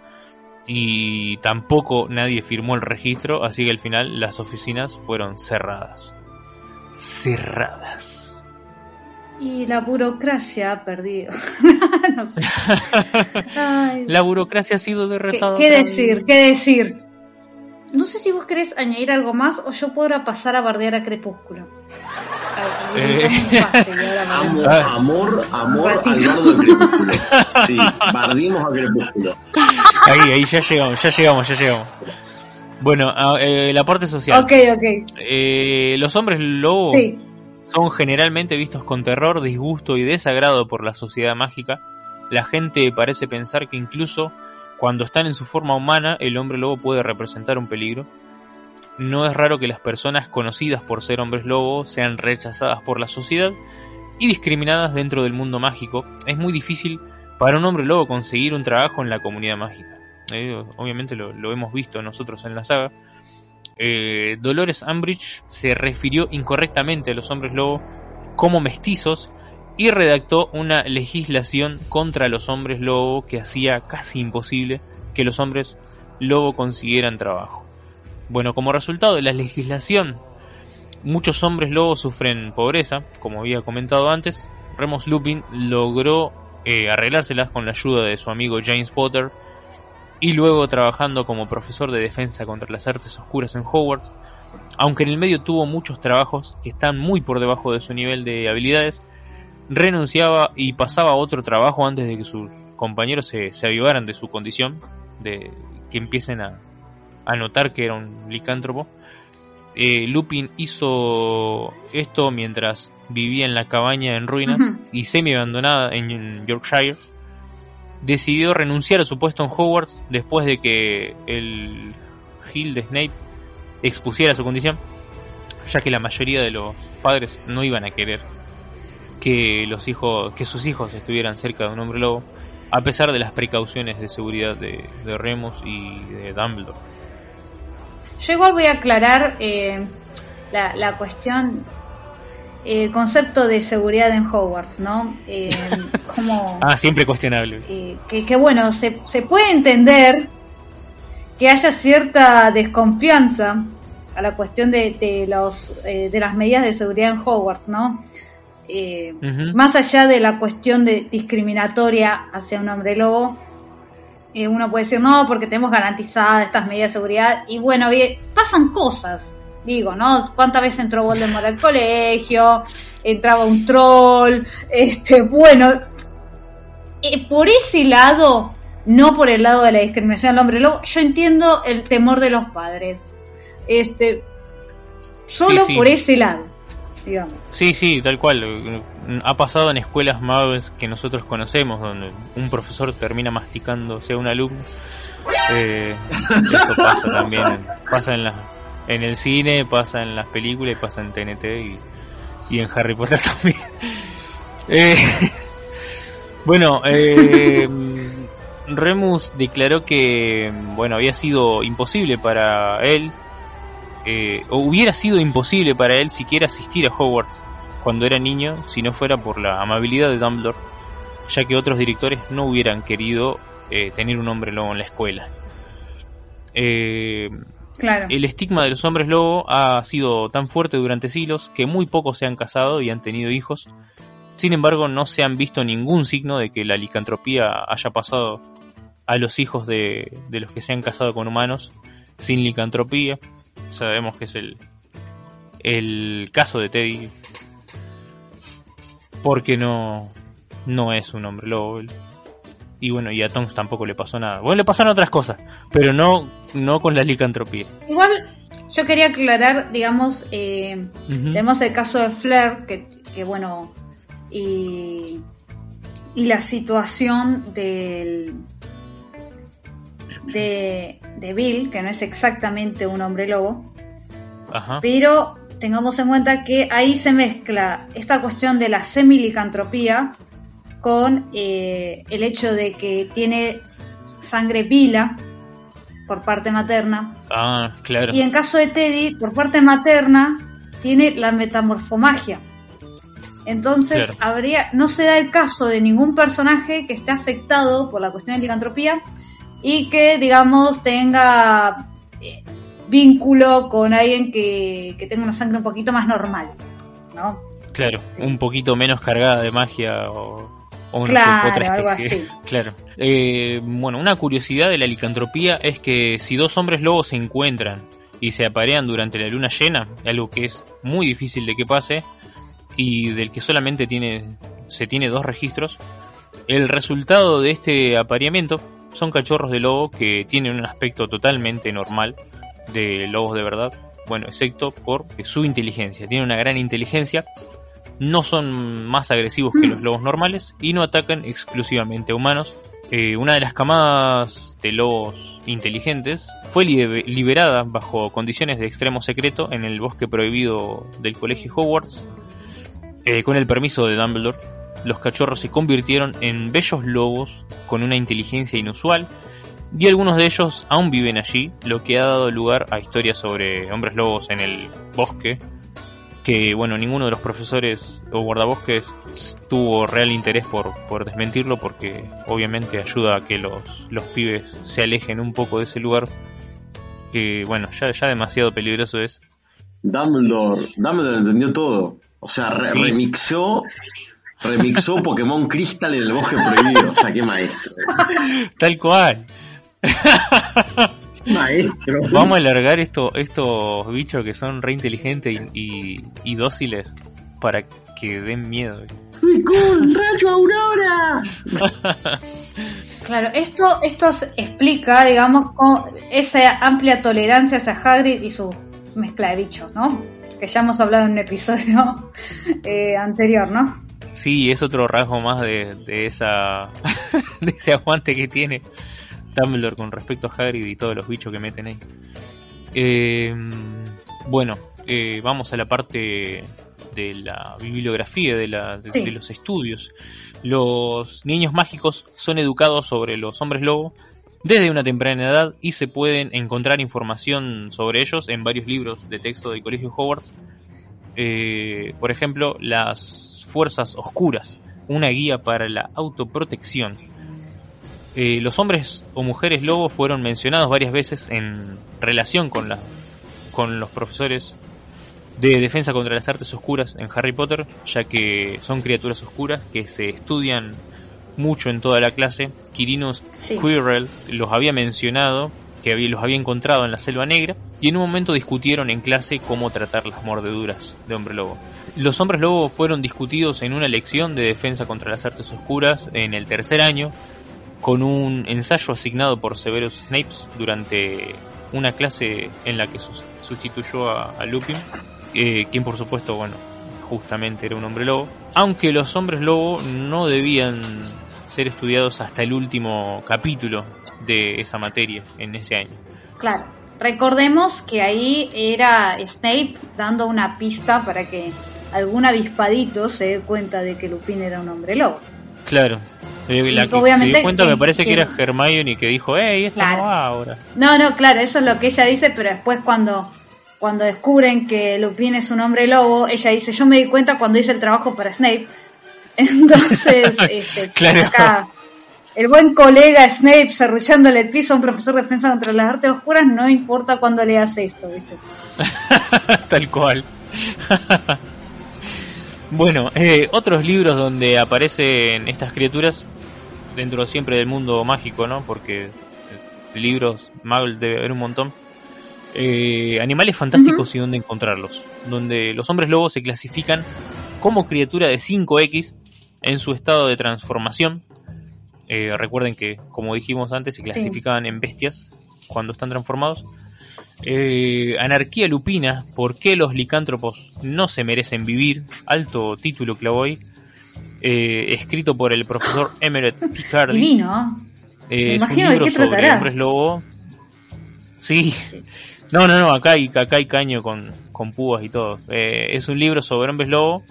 Y tampoco nadie firmó el registro. Así que al final las oficinas fueron cerradas. Cerradas. Y la burocracia ha perdido. no sé. Ay, La burocracia ha sido ¿Qué, derrotada. qué otra decir? ¿Qué decir? No sé si vos querés añadir algo más o yo podrá pasar a bardear a Crepúsculo. Ay, Eh. Ah. amor, amor Un al bardo del crepúsculo. Sí, bardimos a crepúsculo. Ahí, ahí ya llegamos, ya llegamos, ya llegamos. Bueno, a- eh, la parte social. Ok, ok. Eh, los hombres lobo Sí. Son generalmente vistos con terror, disgusto y desagrado por la sociedad mágica. La gente parece pensar que incluso cuando están en su forma humana, el hombre lobo puede representar un peligro. No es raro que las personas conocidas por ser hombres lobo sean rechazadas por la sociedad y discriminadas dentro del mundo mágico. Es muy difícil para un hombre lobo conseguir un trabajo en la comunidad mágica. Eh, obviamente lo, lo hemos visto nosotros en la saga. Eh, Dolores Umbridge se refirió incorrectamente a los hombres lobo como mestizos y redactó una legislación contra los hombres lobo que hacía casi imposible que los hombres lobo consiguieran trabajo. Bueno, como resultado de la legislación, muchos hombres lobo sufren pobreza, como había comentado antes. Remus Lupin logró eh, arreglárselas con la ayuda de su amigo James Potter y luego trabajando como profesor de defensa contra las artes oscuras en Hogwarts. Aunque en el medio tuvo muchos trabajos que están muy por debajo de su nivel de habilidades, renunciaba y pasaba a otro trabajo antes de que sus compañeros se, se avivaran de su condición, de que empiecen a, a notar que era un licántropo. Eh, Lupin hizo esto mientras vivía en la cabaña en ruinas y semi abandonada en Yorkshire. Decidió renunciar a su puesto en Hogwarts después de que el Gil de Snape expusiera su condición, ya que la mayoría de los padres no iban a querer que los hijos, que sus hijos estuvieran cerca de un hombre lobo, a pesar de las precauciones de seguridad de, de Remus y de Dumbledore. Yo igual voy a aclarar eh, la, la cuestión, el concepto de seguridad en Hogwarts, ¿no? Eh, como Ah, siempre cuestionable. eh, que, que, bueno, se, se puede entender que haya cierta desconfianza a la cuestión de, de los eh, de las medidas de seguridad en Hogwarts, ¿no? Eh, Ujú. Más allá de la cuestión de discriminatoria hacia un hombre lobo, eh, uno puede decir no, porque tenemos garantizadas estas medidas de seguridad y bueno, pasan cosas, digo, ¿no? ¿Cuántas veces entró Voldemort al colegio? Entraba un troll, este, bueno, eh, por ese lado, no por el lado de la discriminación al hombre lobo, yo entiendo el temor de los padres, este, solo sí. por ese lado, digamos. Sí, sí, tal cual. Ha pasado en escuelas más que nosotros conocemos, donde un profesor termina masticándose a un alumno. Eh, eso pasa también. Pasa en, la, en el cine, pasa en las películas y pasa en TNT y, y en Harry Potter también. Eh, bueno, eh, Remus declaró que bueno había sido imposible para él eh, o hubiera sido imposible para él siquiera asistir a Hogwarts cuando era niño si no fuera por la amabilidad de Dumbledore, ya que otros directores no hubieran querido eh, tener un hombre lobo en la escuela. Eh, El estigma de los hombres lobo ha sido tan fuerte durante siglos que muy pocos se han casado y han tenido hijos. Sin embargo, no se han visto ningún signo de que la licantropía haya pasado a los hijos de, de los que se han casado con humanos sin licantropía. Sabemos que es el, el caso de Teddy. Porque no, no es un hombre lobo. Y bueno, y a Tonks tampoco le pasó nada. Bueno, le pasaron otras cosas, pero no, no con la licantropía. Igual yo quería aclarar, digamos, eh, tenemos el caso de Flair, que, que bueno, y, y la situación del de, de Bill, que no es exactamente un hombre lobo, Ajá. pero tengamos en cuenta que ahí se mezcla esta cuestión de la semilicantropía con eh, el hecho de que tiene sangre pila por parte materna Ah, claro. y en caso de Teddy, por parte materna, tiene la metamorfomagia. Entonces, Claro. habría, no se da el caso de ningún personaje que esté afectado por la cuestión de licantropía y que, digamos, tenga eh, vínculo con alguien que, que tenga una sangre un poquito más normal, ¿no? Claro, un poquito menos cargada de magia o, o sé, Claro, otra algo especie. así. Claro. Eh, bueno, una curiosidad de la licantropía es que si dos hombres lobos se encuentran y se aparean durante la luna llena, algo que es muy difícil de que pase, y del que solamente tiene, se tiene dos registros, el resultado de este apareamiento son cachorros de lobo que tienen un aspecto totalmente normal de lobos de verdad, bueno, excepto por su inteligencia. Tienen una gran inteligencia, no son más agresivos que los lobos normales y no atacan exclusivamente a humanos. Eh, una de las camadas de lobos inteligentes fue libe- liberada bajo condiciones de extremo secreto en el bosque prohibido del colegio Hogwarts eh, con el permiso de Dumbledore. Los cachorros se convirtieron en bellos lobos con una inteligencia inusual y algunos de ellos aún viven allí, lo que ha dado lugar a historias sobre hombres lobos en el bosque, que bueno, ninguno de los profesores o guardabosques tuvo real interés por, por desmentirlo porque obviamente ayuda a que los, los pibes se alejen un poco de ese lugar que bueno, ya, ya demasiado peligroso es. Dumbledore, Dumbledore entendió todo. O sea, re- Sí. remixó, remixó Pokémon Crystal en el bosque prohibido. O sea, qué maestro. Tal cual. Maestro. Vamos a alargar esto, estos bichos que son re inteligentes y, y- y dóciles para que den miedo. ¡Rayo Aurora! Claro, esto, esto explica, digamos, con esa amplia tolerancia hacia Hagrid y su mezcla de bichos, ¿no? Que ya hemos hablado en un episodio eh, anterior, ¿no? Sí, es otro rasgo más de, de esa de ese aguante que tiene Dumbledore con respecto a Hagrid y todos los bichos que meten ahí. Eh, bueno, eh, vamos a la parte de la bibliografía, de, la, de, Sí. de los estudios. Los niños mágicos son educados sobre los hombres lobo desde una temprana edad y se pueden encontrar información sobre ellos en varios libros de texto del Colegio Hogwarts. Eh, por ejemplo, las fuerzas oscuras, una guía para la autoprotección. Eh, los hombres o mujeres lobo fueron mencionados varias veces en relación con, la, con los profesores de defensa contra las artes oscuras en Harry Potter, ya que son criaturas oscuras que se estudian mucho en toda la clase. Quirinus Sí. Quirrell los había mencionado, que había- los había encontrado en la Selva Negra, y en un momento discutieron en clase cómo tratar las mordeduras de hombre lobo. Los hombres lobo fueron discutidos en una lección de defensa contra las artes oscuras en el tercer año, con un ensayo asignado por Severus Snape durante una clase en la que sus- sustituyó a, a Lupin, eh, quien por supuesto, bueno, justamente era un hombre lobo. Aunque los hombres lobo no debían ser estudiados hasta el último capítulo de esa materia en ese año. Claro. Recordemos que ahí era Snape dando una pista para que algún avispadito se dé cuenta de que Lupin era un hombre lobo. Claro. La que obviamente se dio cuenta que- me parece que, que- era Hermione que dijo, hey, esto Claro. no va ahora. No, no, claro, eso es lo que ella dice, pero después cuando, cuando descubren que Lupin es un hombre lobo, ella dice, yo me di cuenta cuando hice el trabajo para Snape. Entonces, este, Claro. acá, el buen colega Snape serruchándole el piso a un profesor de defensa contra las artes oscuras, no importa cuando le hace esto, ¿viste? Tal cual. Bueno, eh, otros libros donde aparecen estas criaturas, dentro siempre del mundo mágico, ¿no? Porque eh, libros, Muggle debe haber un montón. Eh, animales fantásticos y dónde encontrarlos. Donde los hombres lobos se clasifican como criatura de 5X en su estado de transformación. Eh, recuerden que, como dijimos antes, se clasificaban en bestias cuando están transformados. Eh, Anarquía Lupina, ¿por qué los licántropos no se merecen vivir? Alto título clavo ahí. Eh, escrito por el profesor Emeret Picardi. Divino. Eh, Me es un imagino de libro qué sobre tratará. hombres lobo. Sí. No, no, no, acá hay, acá hay caño con, con púas y todo. Eh, es un libro sobre hombres lobo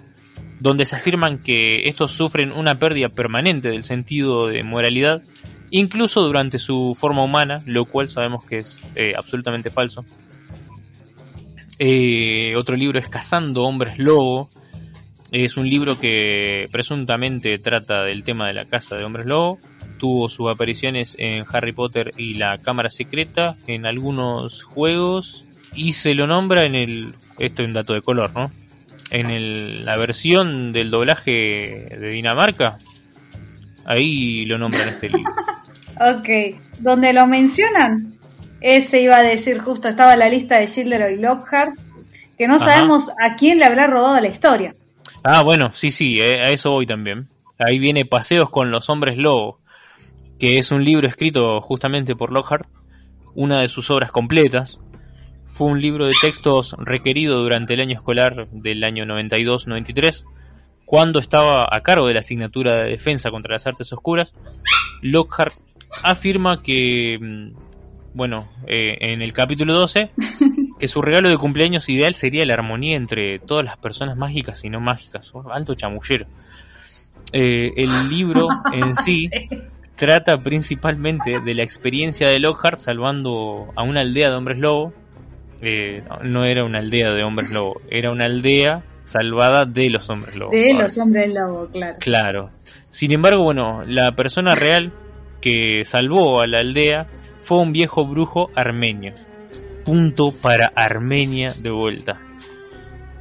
donde se afirman que estos sufren una pérdida permanente del sentido de moralidad, incluso durante su forma humana, lo cual sabemos que es eh, absolutamente falso. Eh, otro libro es Cazando Hombres Lobo. Es un libro que presuntamente trata del tema de la caza de hombres lobo. Tuvo sus apariciones en Harry Potter y la Cámara Secreta, en algunos juegos, y se lo nombra en el... Esto es un dato de color, ¿no? En el- la versión del doblaje de Dinamarca, ahí lo nombran este libro. Ok, donde lo mencionan, ese iba a decir justo, estaba la lista de Gilderoy Lockhart, que no Ajá. sabemos a quién le habrá robado la historia. Ah, bueno, sí, sí, eh, a eso voy también. Ahí viene Paseos con los Hombres Lobo, que es un libro escrito justamente por Lockhart, una de sus obras completas. Fue un libro de textos requerido durante el año escolar del año 92-93, cuando estaba a cargo de la asignatura de defensa contra las artes oscuras. Lockhart afirma que, mm, bueno, eh, en el capítulo 12, que su regalo de cumpleaños ideal sería la armonía entre todas las personas mágicas y no mágicas. Oh, alto chamullero. Eh, el libro en sí trata principalmente de la experiencia de Lockhart salvando a una aldea de hombres lobo. Eh, no era una aldea de hombres lobo, era una aldea salvada de los hombres lobo. De los hombres lobo, claro. Claro. Sin embargo, bueno, la persona real que salvó a la aldea fue un viejo brujo armenio. Punto para Armenia de vuelta.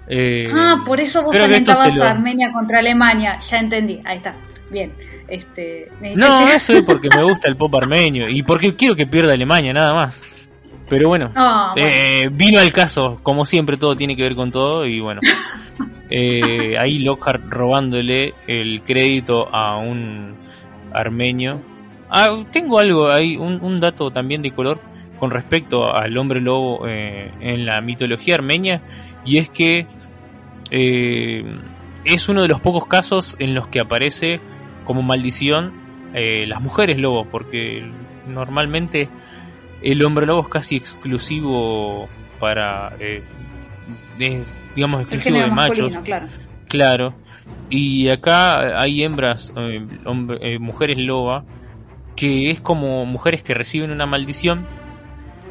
Eh, Ah, por eso vos alentabas lo- a Armenia contra Alemania. Ya entendí, ahí está. Bien. Este, No, eso es porque me gusta el pop armenio y porque quiero que pierda Alemania, nada más. Pero bueno, Ah, bueno. eh, vino al caso, como siempre todo tiene que ver con todo y bueno. Eh, ahí Lockhart robándole el crédito a un armenio. Ah, tengo algo ahí, un, un dato también de color con respecto al hombre lobo eh, en la mitología armenia y es que eh, es uno de los pocos casos en los que aparece como maldición eh, las mujeres lobo, porque normalmente el hombre lobo es casi exclusivo para, eh, es, digamos, exclusivo de machos. claro. Claro. Y acá hay hembras, eh, hombre- eh, mujeres loba, que es como mujeres que reciben una maldición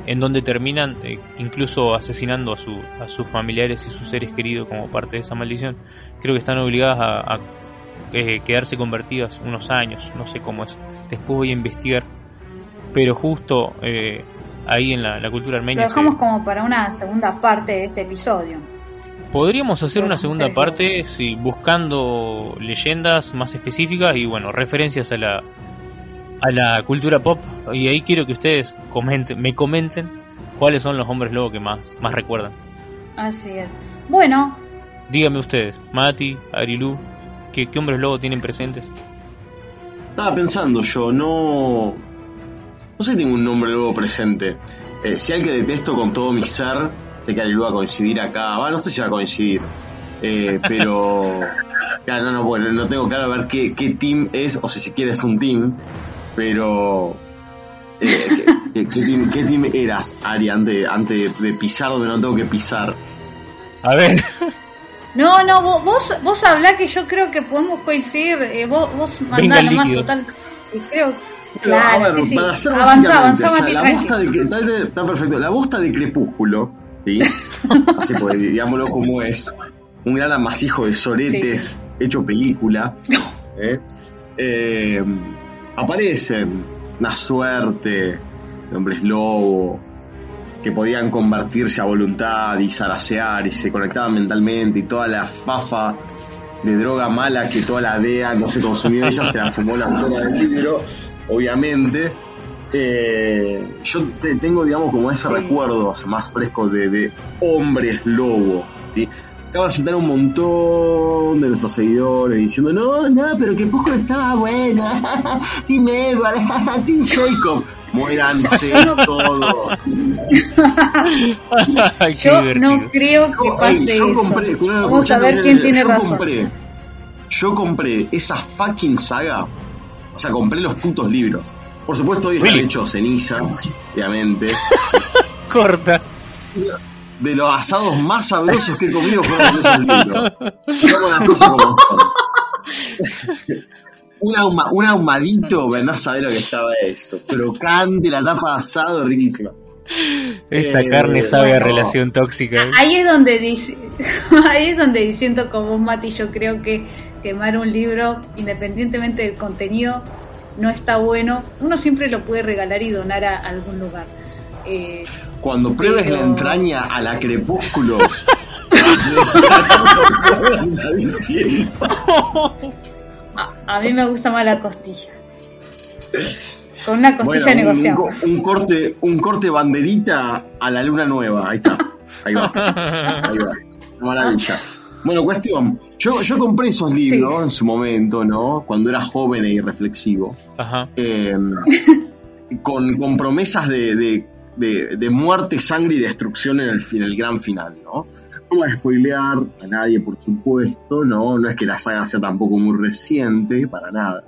en donde terminan incluso asesinando a, su, a sus familiares y sus seres queridos como parte de esa maldición. Creo que están obligadas a, a, quedarse convertidas unos años, no sé cómo es. Después voy a investigar. Pero justo eh, ahí en la, la cultura Lo armenia... se- dejamos como para una segunda parte de este episodio. Podríamos hacer una segunda parte sí, buscando leyendas más específicas y bueno, referencias a la a la cultura pop y ahí quiero que ustedes comenten, me comenten cuáles son los hombres lobo que más más recuerdan. Así es. Bueno, Díganme ustedes, Mati, Arilú, ¿qué, qué hombres lobo tienen presentes? Estaba pensando yo, no. No sé si tengo un nombre luego presente. Eh, si al que detesto con todo mi ser, sé que Arilu va a coincidir acá. Va, no sé si va a coincidir. Eh, pero. Claro, no, no, bueno, no tengo claro a ver qué, qué team es, o si siquiera es un team. Pero. eh, ¿qué, qué- qué team, qué team eras, Ari, antes, antes de pisar donde no tengo que pisar? A ver, no, no, vos, vos, vos hablá que yo creo que podemos coincidir. eh, vos, vos mandá nomás total. Y creo. Claro, ver, sí, sí. para Avanzá, básicamente, avanzá, o sea, la bosta de está, está perfecto. La bosta de Crepúsculo, ¿sí? Así pues, digámoslo como es. Un gran amasijo de soretes Sí, hecho película. ¿eh? Eh, aparecen una suerte de hombres lobo que podían convertirse a voluntad y zarasear y se conectaban mentalmente y toda la fafa de droga mala que toda la DEA no se consumió, ella se la fumó la autora del libro, obviamente. Eh, yo te- tengo, digamos, como ese Sí. recuerdo más fresco de, de hombres lobo. ¿sí? Acaba de sentar un montón de nuestros seguidores diciendo: No, no, pero que poco estaba bueno. Team Edward, Team Jacob. Muéranse todos. Yo divertido. no creo que pase ey, yo eso. compré, Vamos a ver quién tiene yo razón. Compré, yo compré esa fucking saga. O sea, compré los putos libros. Por supuesto, hoy están hechos cenizas, obviamente. Corta. De los asados más sabrosos que he comido fueron esos libros. Vamos las cosas como son. Un, ahuma- un ahumadito, no sabés lo que estaba eso. Crocante, la tapa de asado, riquísima. Esta Eh, carne sabe a relación tóxica. ¿eh? Ahí es donde dice, ahí es donde diciendo como vos, Mati, yo creo que quemar un libro, independientemente del contenido, no está bueno. Uno siempre lo puede regalar y donar a algún lugar. Eh, Cuando pruebes Pero- la entraña a la crepúsculo. a, a mí me gusta más la costilla. Con una costilla Bueno, un, un negociamos. co- un corte, un corte banderita a la luna nueva. Ahí está. Ahí va. Ahí va. Maravilla. Bueno, cuestión. Yo, yo compré esos libros en su momento, ¿no? Cuando era joven e irreflexivo. Ajá. eh, con, con promesas de, de, de- de muerte, sangre y destrucción en el, fin- el gran final, ¿no? No voy a spoilear a nadie, por supuesto, ¿no? No es que la saga sea tampoco muy reciente, para nada.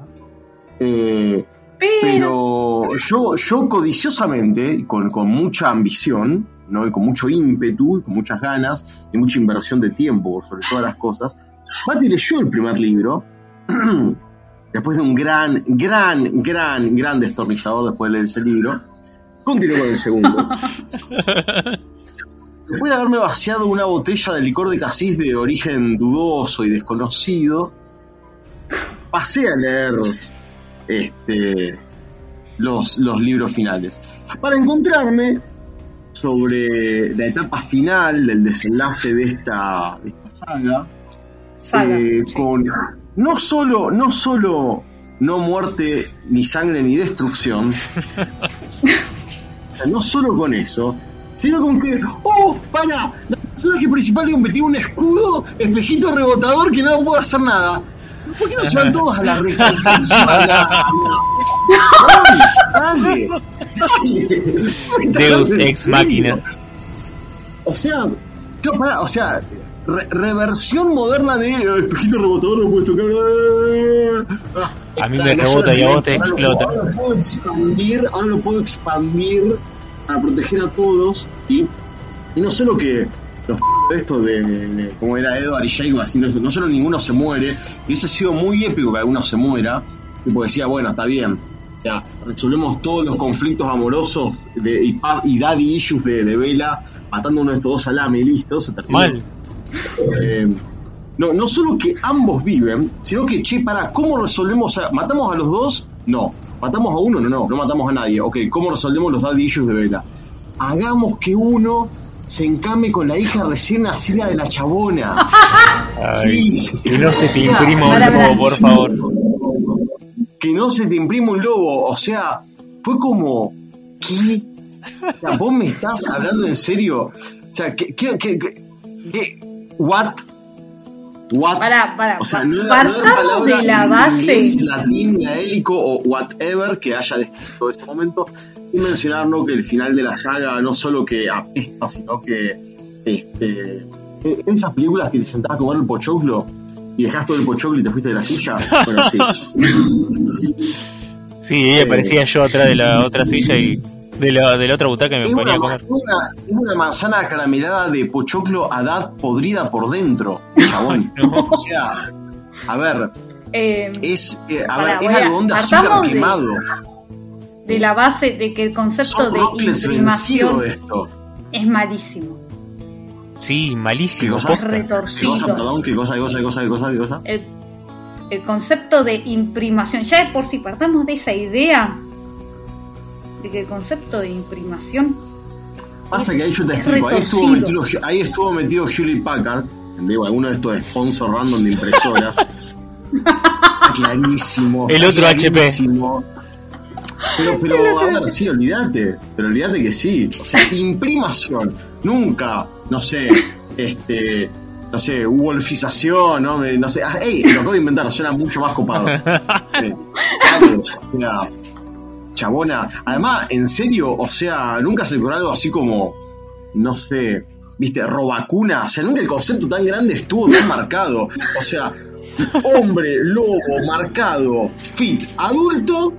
Eh, Pero, pero yo, yo codiciosamente, con, con mucha ambición, ¿no? y con mucho ímpetu, y con muchas ganas, y mucha inversión de tiempo, sobre todas las cosas, Mati leyó el primer libro, después de un gran, gran, gran, gran destornillador después de leer ese libro, continué con el segundo. Después de haberme vaciado una botella de licor de casis de origen dudoso y desconocido, pasé a leer este, los, los libros finales. Para encontrarme sobre la etapa final del desenlace de esta, de esta saga, saga. eh, sí. con no solo, no solo no muerte, ni sangre, ni destrucción, o sea, no solo con eso, sino con que, oh, para, la personaje principal le un escudo, espejito rebotador que no puede hacer nada. ¿Por qué no se van todos a la dale. Deus ex machina. O sea, ¿qué pará? o sea, re- reversión moderna de espejito rebotador no puedes tocar. Ah, A mí me rebota y a vos te lo explota. Ahora lo puedo expandir, ahora lo puedo expandir para proteger a todos. ¿sí? Y no solo que los estos de, de- como era Edward y Jacob, así, no, no solo ninguno se muere, y hubiese sido muy épico que alguno se muera, tipo decía, bueno, está bien, o sea, resolvemos todos los conflictos amorosos de, y, daddy issues de, de Vela, matando uno de estos dos alame y listo, se terminó. Mal. Eh, no, no solo que ambos viven, sino que, che, para, ¿cómo resolvemos? a- ¿Matamos a los dos? No. ¿Matamos a uno? No, no, no matamos a nadie. Ok, ¿cómo resolvemos los daddy issues de Vela? Hagamos que uno se encame con la hija recién nacida de la chabona. Ay, Sí. que no se te imprima un Para, para. lobo, por favor. Que no se te imprime un lobo. O sea, fue como, ¿qué? O sea, vos me estás hablando en serio. O sea, ¿qué? qué, qué, qué- qué- what? What? Pará, pará, O sea, no partamos de la en base. latín, gaélico o whatever que haya descrito este momento y mencionar ¿no? que el final de la saga no solo que apesta, sino que este, eh, esas películas que te sentabas a comer el pochoclo y dejaste todo el pochoclo y te fuiste de la silla. Bueno, sí. Sí, ella parecía yo atrás de la otra silla y de la, de la otra butaca me Es ponía una, a comer. una- es una manzana caramelada de pochoclo a edad podrida por dentro, chabón. No. O sea, a ver, Eh, es, eh, a Pará, ver, es algodón de azúcar partamos de- quemado. De la base de que el concepto de imprimación esto. es malísimo. Sí, ¿Qué malísimo. cosa? posta. ¿Qué Retorcido. cosa, perdón? ¿Qué cosa, qué cosa, qué cosa, qué cosa, qué cosa? el, el concepto de imprimación. Ya de por si partamos de esa idea de que el concepto de imprimación Pasa es- que ahí yo te explico, ahí estuvo, metido, ahí estuvo metido Hewlett Packard, digo, alguno de estos sponsors random de impresoras. Clarísimo. El otro HP. Pero, pero, a ver, sí, olvídate. Pero olvídate que sí. O sea, imprimación. Nunca, no sé, este, no sé, wolfización, no, no sé. Ah, ey, lo acabo de inventar, suena mucho más copado. Sí. O sea, chabona. Además, en serio, o sea, nunca se ocurrió algo así como, no sé, viste, robacuna. O sea, nunca el concepto tan grande estuvo tan marcado. O sea, hombre, lobo, marcado, fit, adulto,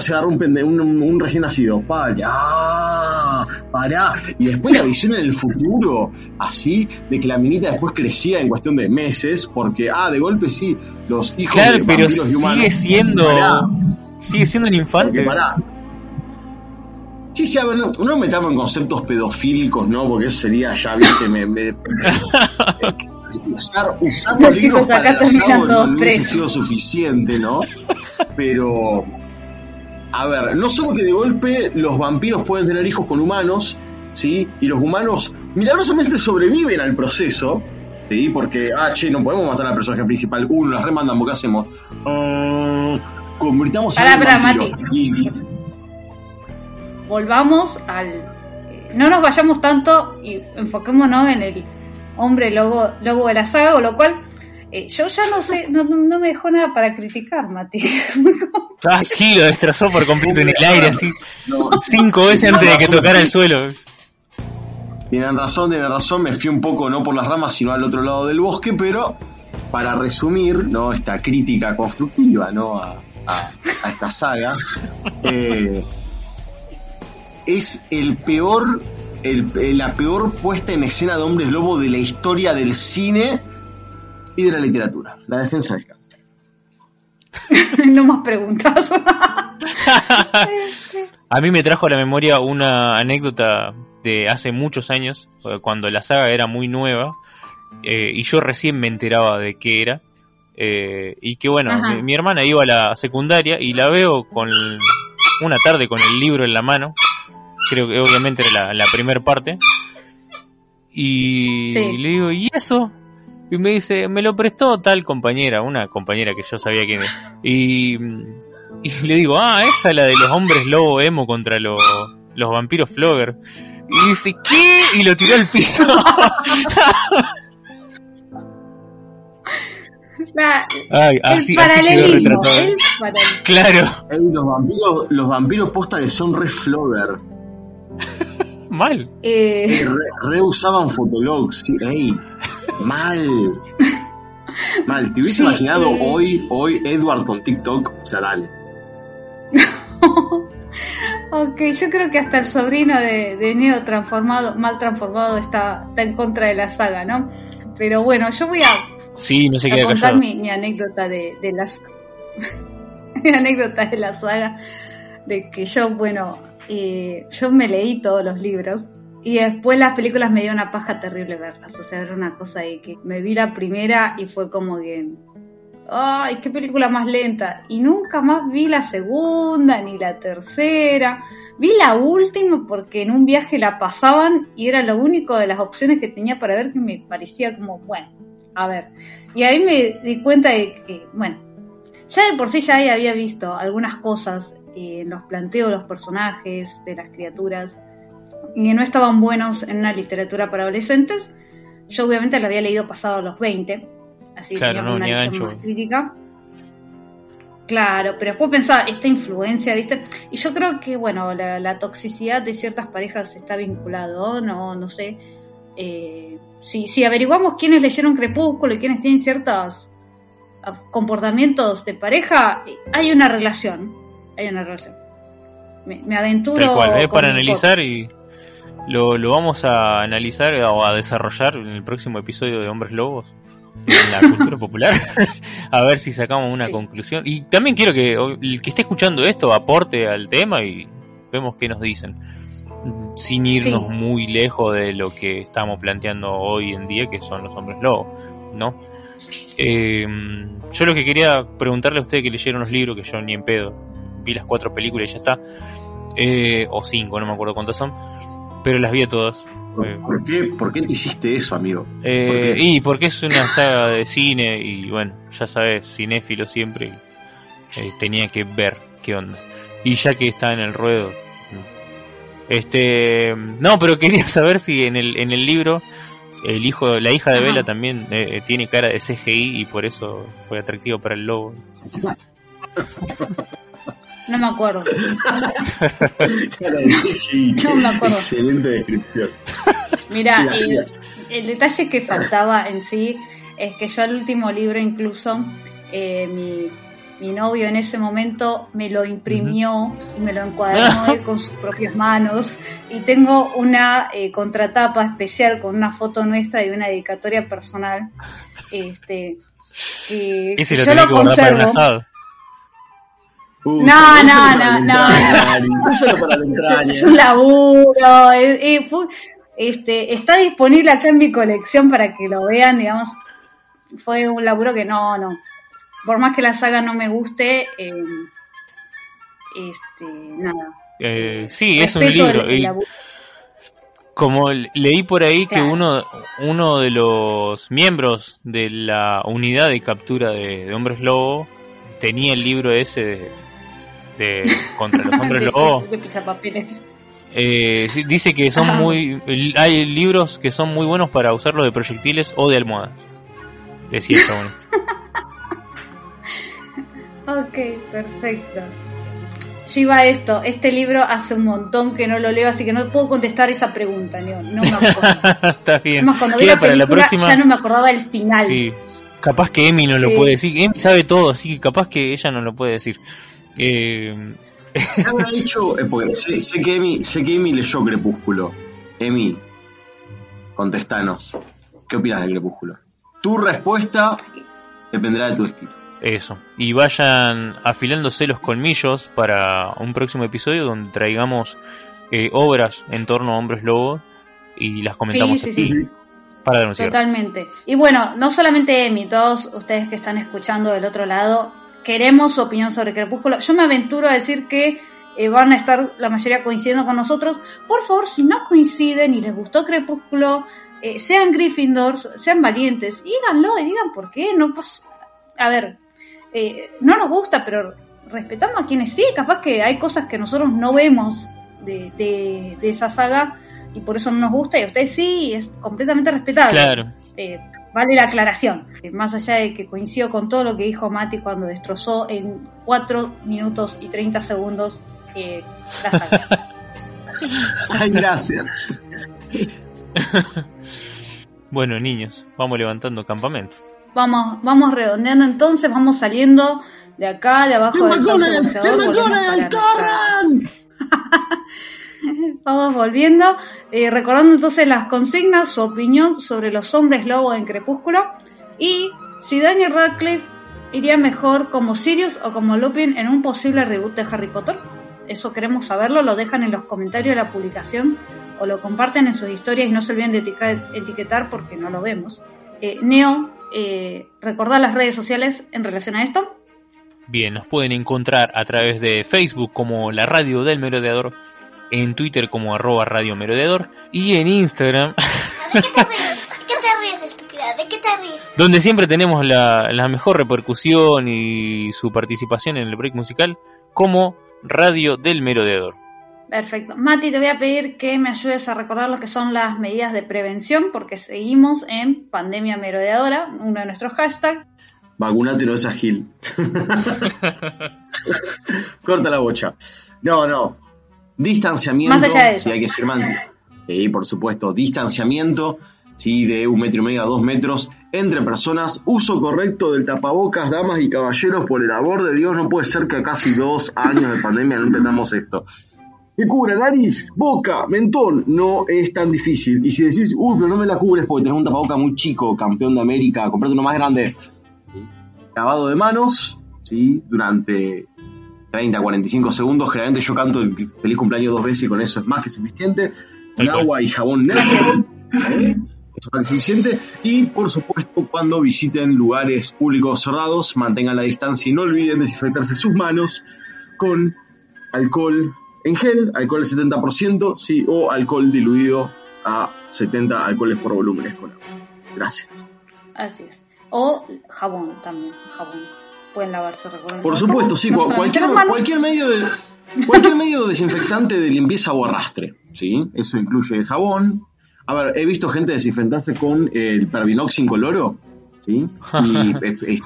se agarrar un, pende- un, un recién nacido. Pará, pará. Y después la visión en el futuro, así, de que la minita después crecía en cuestión de meses, porque, ah, de golpe sí, los hijos Claro, de pero vampiros y humanos. sigue siendo. Pará, Sigue siendo un infante. pará. Sí, sí, a ver, no, no metamos en conceptos pedofílicos, ¿no? Porque eso sería ya, viste, me, me- usar, usar Los chicos para acá el terminan todos no presos. sido suficiente, ¿no? Pero, a ver, no solo que de golpe los vampiros pueden tener hijos con humanos, ¿sí? Y los humanos milagrosamente sobreviven al proceso, ¿sí? Porque, ah, che, no podemos matar al personaje principal, uno, las remandamos, ¿qué hacemos? Ah, convirtamos en un pará, vampiro. Volvamos al. No nos vayamos tanto y enfoquémonos en el hombre lobo, lobo de la saga, con lo cual eh, yo ya no sé, no, no- no me dejó nada para criticar, Mati. Ah, sí, lo destrozó por completo en el aire, así. No, Cinco veces antes de que tocara el suelo. Tienen razón, tienen razón, me fui un poco no por las ramas, sino al otro lado del bosque, pero para resumir, ¿no? Esta crítica constructiva, ¿no? A, a- a esta saga. eh, es el peor, el- la peor puesta en escena de hombres lobo de la historia del cine y de la literatura. La defensa del campo. no más preguntas. A mí me trajo a la memoria una anécdota de hace muchos años, eh, cuando la saga era muy nueva, eh, y yo recién me enteraba de qué era. eh, y que bueno, mi, mi hermana iba a la secundaria y la veo con el- una tarde con el libro en la mano. Creo que obviamente era la, la primera parte. Y Sí. le digo, ¿y eso? Y me dice, me lo prestó tal compañera, una compañera que yo sabía quién era. Y, y le digo, ah, esa es la de los hombres lobo emo contra los, los vampiros flogger. Y dice, ¿qué? Y lo tiró al piso. La- Ay, el así, así quedó paralelismo. el paralelismo. Claro, Ey, los vampiros, los vampiros posta que son re flogger. mal. Eh, Re, re usaban fotologs, sí, ey, mal. Mal, ¿te hubiese Sí, imaginado eh. hoy, hoy Edward con TikTok? O sea, dale. ok, yo creo que hasta el sobrino de, de Neo transformado, mal transformado, está, está en contra de la saga, ¿no? Pero bueno, yo voy a, Sí, no a contar mi anécdota de, de las mi anécdota de la saga de que yo bueno eh, yo me leí todos los libros y después las películas me dio una paja terrible verlas o sea era una cosa de que me vi la primera y fue como que ay qué película más lenta y nunca más vi la segunda ni la tercera vi la última porque en un viaje la pasaban y era lo único de las opciones que tenía para ver que me parecía como bueno a ver. Y ahí me di cuenta de que, bueno, ya de por sí ya ahí había visto algunas cosas eh, los planteos de los personajes, de las criaturas, que no estaban buenos en una literatura para adolescentes. Yo obviamente lo había leído pasado a los 20, así que Claro, tenía no, una visión más crítica. Claro, pero después pensaba, esta influencia, ¿viste? Y yo creo que, bueno, la, la toxicidad de ciertas parejas está vinculado, no, no sé. Eh, si, si averiguamos quiénes leyeron Crepúsculo y quiénes tienen ciertos ah, comportamientos de pareja, hay una relación. Hay una relación. Me, me aventuro. Tal cual, es con para analizar y lo, lo vamos a analizar o a desarrollar en el próximo episodio de Hombres Lobos en la cultura popular a ver si sacamos una Sí. conclusión y también quiero que el que esté escuchando esto aporte al tema y vemos qué nos dicen sin irnos Sí. muy lejos de lo que estamos planteando hoy en día que son los hombres lobos no Eh, yo lo que quería preguntarle a ustedes que leyeron los libros que yo ni en pedo vi las cuatro películas y ya está eh, o cinco, no me acuerdo cuántas son, pero las vi a todas. Eh, ¿Por qué, ¿Por qué te hiciste eso, amigo? eh, y porque es una saga de cine y bueno, ya sabes, cinéfilo siempre, y, eh, tenía que ver qué onda. Y ya que está en el ruedo, este, no, pero quería saber si en el en el libro el hijo, la hija de. Bella también eh, tiene cara de CGI y por eso fue atractivo para el lobo. No me acuerdo. No me acuerdo. Excelente descripción. Mira, el, detalle que faltaba en sí es que yo al último libro incluso eh, mi, mi novio en ese momento me lo imprimió y me lo encuadernó él con sus propias manos y tengo una eh, contratapa especial con una foto nuestra y una dedicatoria personal este que, lo yo lo que guardar para un conservo asado. Uh, No, no, no, no, para es, entraña. es un laburo, es- es- fue- este, está disponible acá en mi colección para que lo vean, digamos, fue un laburo que no, no, por más que la saga no me guste, eh, este, nada. Eh, sí, es un el- libro. el como leí por ahí que uno, uno de los miembros de la unidad de captura de, de hombres lobo tenía el libro ese de, de contra los hombres lobo. Eh, dice que son Ah. muy. Hay libros que son muy buenos para usarlos de proyectiles o de almohadas. Decía el este. Ok, perfecto. Yo iba a esto, este libro hace un montón que no lo leo, así que no puedo contestar esa pregunta, no, no me acuerdo. Está bien. Además, cuando vi la para la película próxima. ya no me acordaba el final. Sí. Capaz que Emi no lo puede decir. Emi sabe todo, así que capaz que ella no lo puede decir. Eh, ¿Qué habrá hecho? eh, porque sé, sé que Emi, sé que Emi leyó Crepúsculo. Emi, contestanos. ¿Qué opinas de Crepúsculo? Tu respuesta dependerá de tu estilo. eso. Y vayan afilándose los colmillos para un próximo episodio donde traigamos eh, obras en torno a hombres lobos y las comentamos Sí, aquí sí, sí. para denunciar. Totalmente. Y bueno, no solamente Emi, todos ustedes que están escuchando del otro lado, queremos su opinión sobre Crepúsculo. Yo me aventuro a decir que eh, van a estar la mayoría coincidiendo con nosotros. Por favor, si no coinciden y les gustó Crepúsculo, eh, sean Gryffindors, sean valientes, y díganlo y digan por qué. No pasa. A ver, eh, no nos gusta, pero respetamos a quienes sí. Capaz que hay cosas que nosotros no vemos de, de, de esa saga y por eso no nos gusta y a ustedes sí, y es completamente respetable. Claro. Vale la aclaración. Eh, Más allá de que coincido con todo lo que dijo Mati cuando destrozó en 4 minutos y 30 segundos eh, la saga. Ay, gracias. Bueno, niños, vamos levantando campamento. vamos, vamos redondeando entonces, vamos saliendo de acá, de abajo del Vamos volviendo, eh, recordando entonces las consignas, su opinión sobre los hombres lobo en Crepúsculo y si Daniel Radcliffe iría mejor como Sirius o como Lupin en un posible reboot de Harry Potter. Eso queremos saberlo, lo dejan en los comentarios de la publicación o lo comparten en sus historias y no se olviden de etiquetar porque no lo vemos. Eh, Neo, eh, las redes sociales en relación a esto. Bien, nos pueden encontrar a través de Facebook como la radio del merodeador, en Twitter como arroba radio merodeador y en Instagram, ¿De qué te ríes? ¿De qué te ríes, estúpida? ¿De qué te ríes? donde siempre tenemos la, la mejor repercusión y su participación en el break musical, como radio del merodeador. Perfecto. Mati, te voy a pedir que me ayudes a recordar lo que son las medidas de prevención, porque seguimos en pandemia merodeadora, uno de nuestros hashtags. Vacunate no Gil. Corta la bocha. No, no. Distanciamiento. Más allá de eso. Sí, hay que ser manti. Sí, por supuesto. Distanciamiento. Sí, de un metro y medio a dos metros entre personas. Uso correcto del tapabocas, damas y caballeros. Por el amor de Dios, no puede ser que a casi dos años de pandemia no entendamos esto. Que cubra nariz, boca, mentón. No es tan difícil. Y si decís, uy, pero no me la cubres porque tenés un tapaboca muy chico, campeón de América, comprate uno más grande lavado de manos, ¿sí? Durante 30, 45 segundos. Generalmente yo canto el feliz cumpleaños dos veces y con eso es más que suficiente. Cual. agua y jabón neutro. ¿eh? Eso es más que suficiente. Y por supuesto, cuando visiten lugares públicos cerrados, mantengan la distancia y no olviden desinfectarse sus manos con alcohol en gel, alcohol al 70%, ¿sí? o alcohol diluido a 70 alcoholes por volúmenes con agua. Gracias. Así es. O jabón también, jabón. Pueden lavarse, recuerden. Por supuesto, sí, no cualquier, cualquier medio de cualquier medio desinfectante de limpieza o arrastre, ¿sí? Eso incluye el jabón. A ver, he visto gente desinfectarse con el Pervinox incoloro, ¿sí? Y es, es-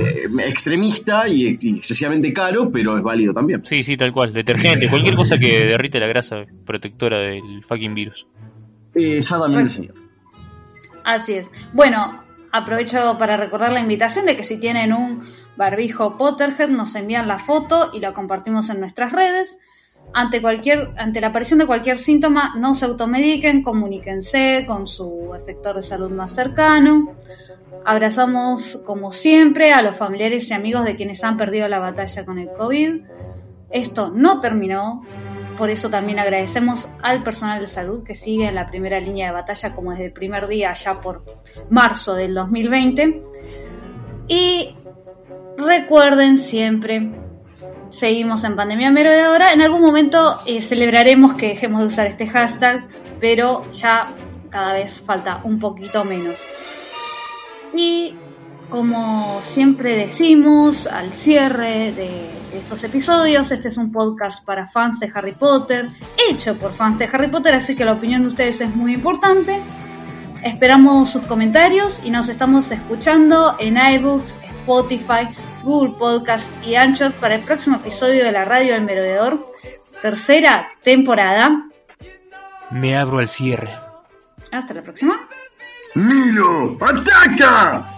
eh, extremista y, y excesivamente caro, pero es válido también. Sí, sí, tal cual. Detergente, cualquier cosa que derrite la grasa protectora del fucking virus. Eh, Exactamente, señor. Así es. Bueno, aprovecho para recordar la invitación de que si tienen un barbijo Potterhead nos envían la foto y la compartimos en nuestras redes. Ante cualquier, ante la aparición de cualquier síntoma, no se automediquen, comuníquense con su efector de salud más cercano. Abrazamos, como siempre, a los familiares y amigos de quienes han perdido la batalla con el COVID. Esto no terminó, por eso también agradecemos al personal de salud que sigue en la primera línea de batalla como desde el primer día, ya por marzo del 2020. Y recuerden siempre, seguimos en pandemia merodeadora. En algún momento eh, celebraremos que dejemos de usar este hashtag, pero ya cada vez falta un poquito menos. Y como siempre decimos al cierre de estos episodios, este es un podcast para fans de Harry Potter, hecho por fans de Harry Potter, así que la opinión de ustedes es muy importante. Esperamos sus comentarios y nos estamos escuchando en iBooks, Spotify, Google Podcast y Anchor para el próximo episodio de la Radio del Merodeador, tercera temporada. Me abro al cierre. Hasta la próxima. ¡Milo! ¡Ataca!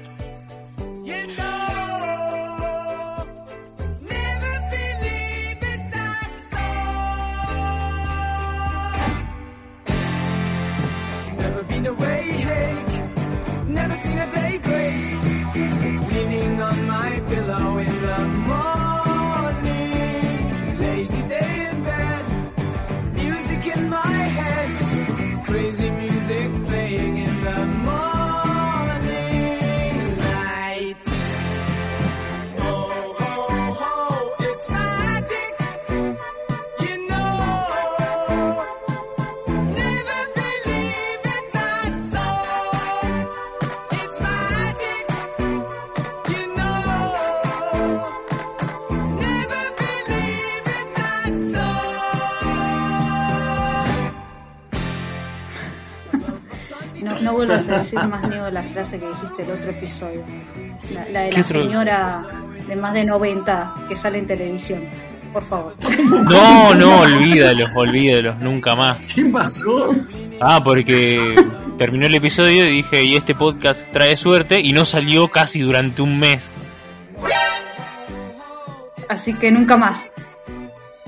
Vuelvas a decir más Neo la frase que dijiste el otro episodio. La, la de ¿Qué la otro? señora de más de 90 que sale en televisión. Por favor. No, no, olvídalos, olvídalos, nunca más. ¿Qué pasó? Ah, porque terminó el episodio y dije, y este podcast trae suerte y no salió casi durante un mes. Así que nunca más.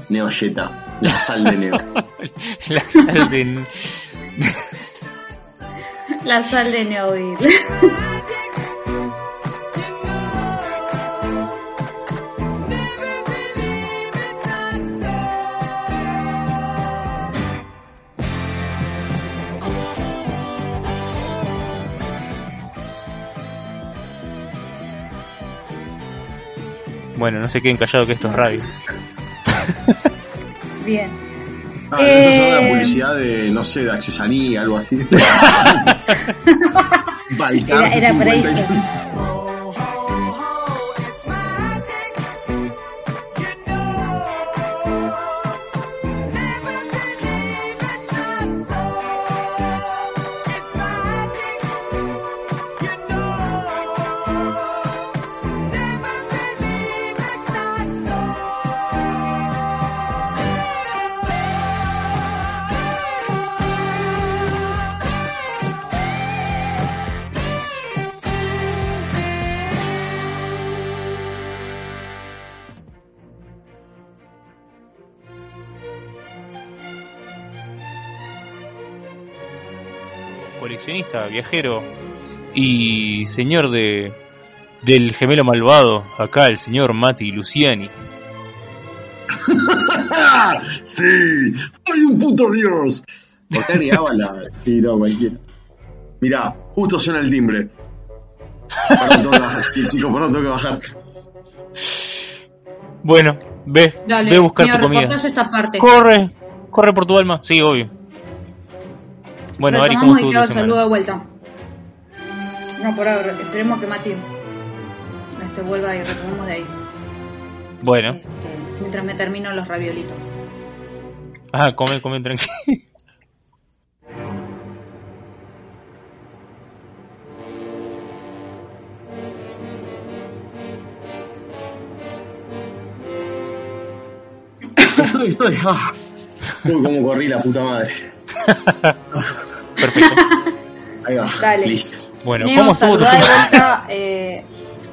Neoyeta. La sal de Neo. La sal de... La sal de Neoville. Bueno, no se queden callados que esto es radio. Bien. Ah, Eh, publicidad de, no sé, de accesanía, algo así. Era, era para 50. eso. Viajero y señor de del gemelo malvado, acá el señor Mati Luciani. sí, soy un puto dios. ¿Por qué agregaba la.? Sí, no, cualquiera. Mirá, justo suena el timbre. Perdón, tengo que bajar. Sí, chicos, perdón, tengo que bajar. Bueno, ve, Dale, ve a buscar tu comida. esta parte. Corre, corre por tu alma. Sí, obvio. Bueno, Ari, ¿cómo estuvo tu saludo de vuelta. No, por ahora, esperemos que Mati este, vuelva y retomemos de ahí. Bueno, Este, mientras me termino los raviolitos. ah, come, come tranquilo. Estoy, estoy. Ah. Uy, cómo corrí la puta madre. Perfecto. Ahí va. Dale. Listo. Bueno, Neo, ¿cómo estuvo tu semana? vuelta. Eh,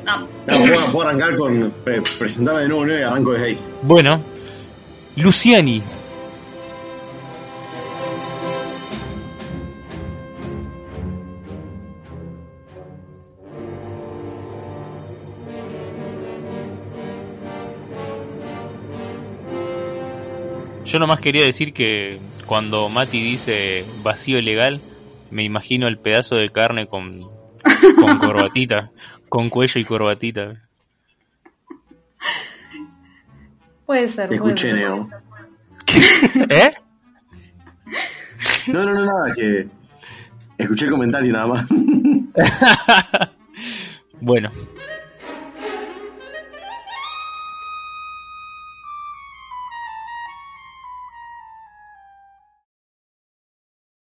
no, No, puedo, puedo arrancar con. pre- presentarme de nuevo, Neo, y arranco desde ahí. Bueno, Luciani. Yo nomás quería decir que cuando Mati dice vacío legal, me imagino el pedazo de carne con, con corbatita, con cuello y corbatita. puede ser. Te puede escuché, ser. Neo. ¿Eh? No, no, no, nada, que. Escuché el comentario nada más. Bueno,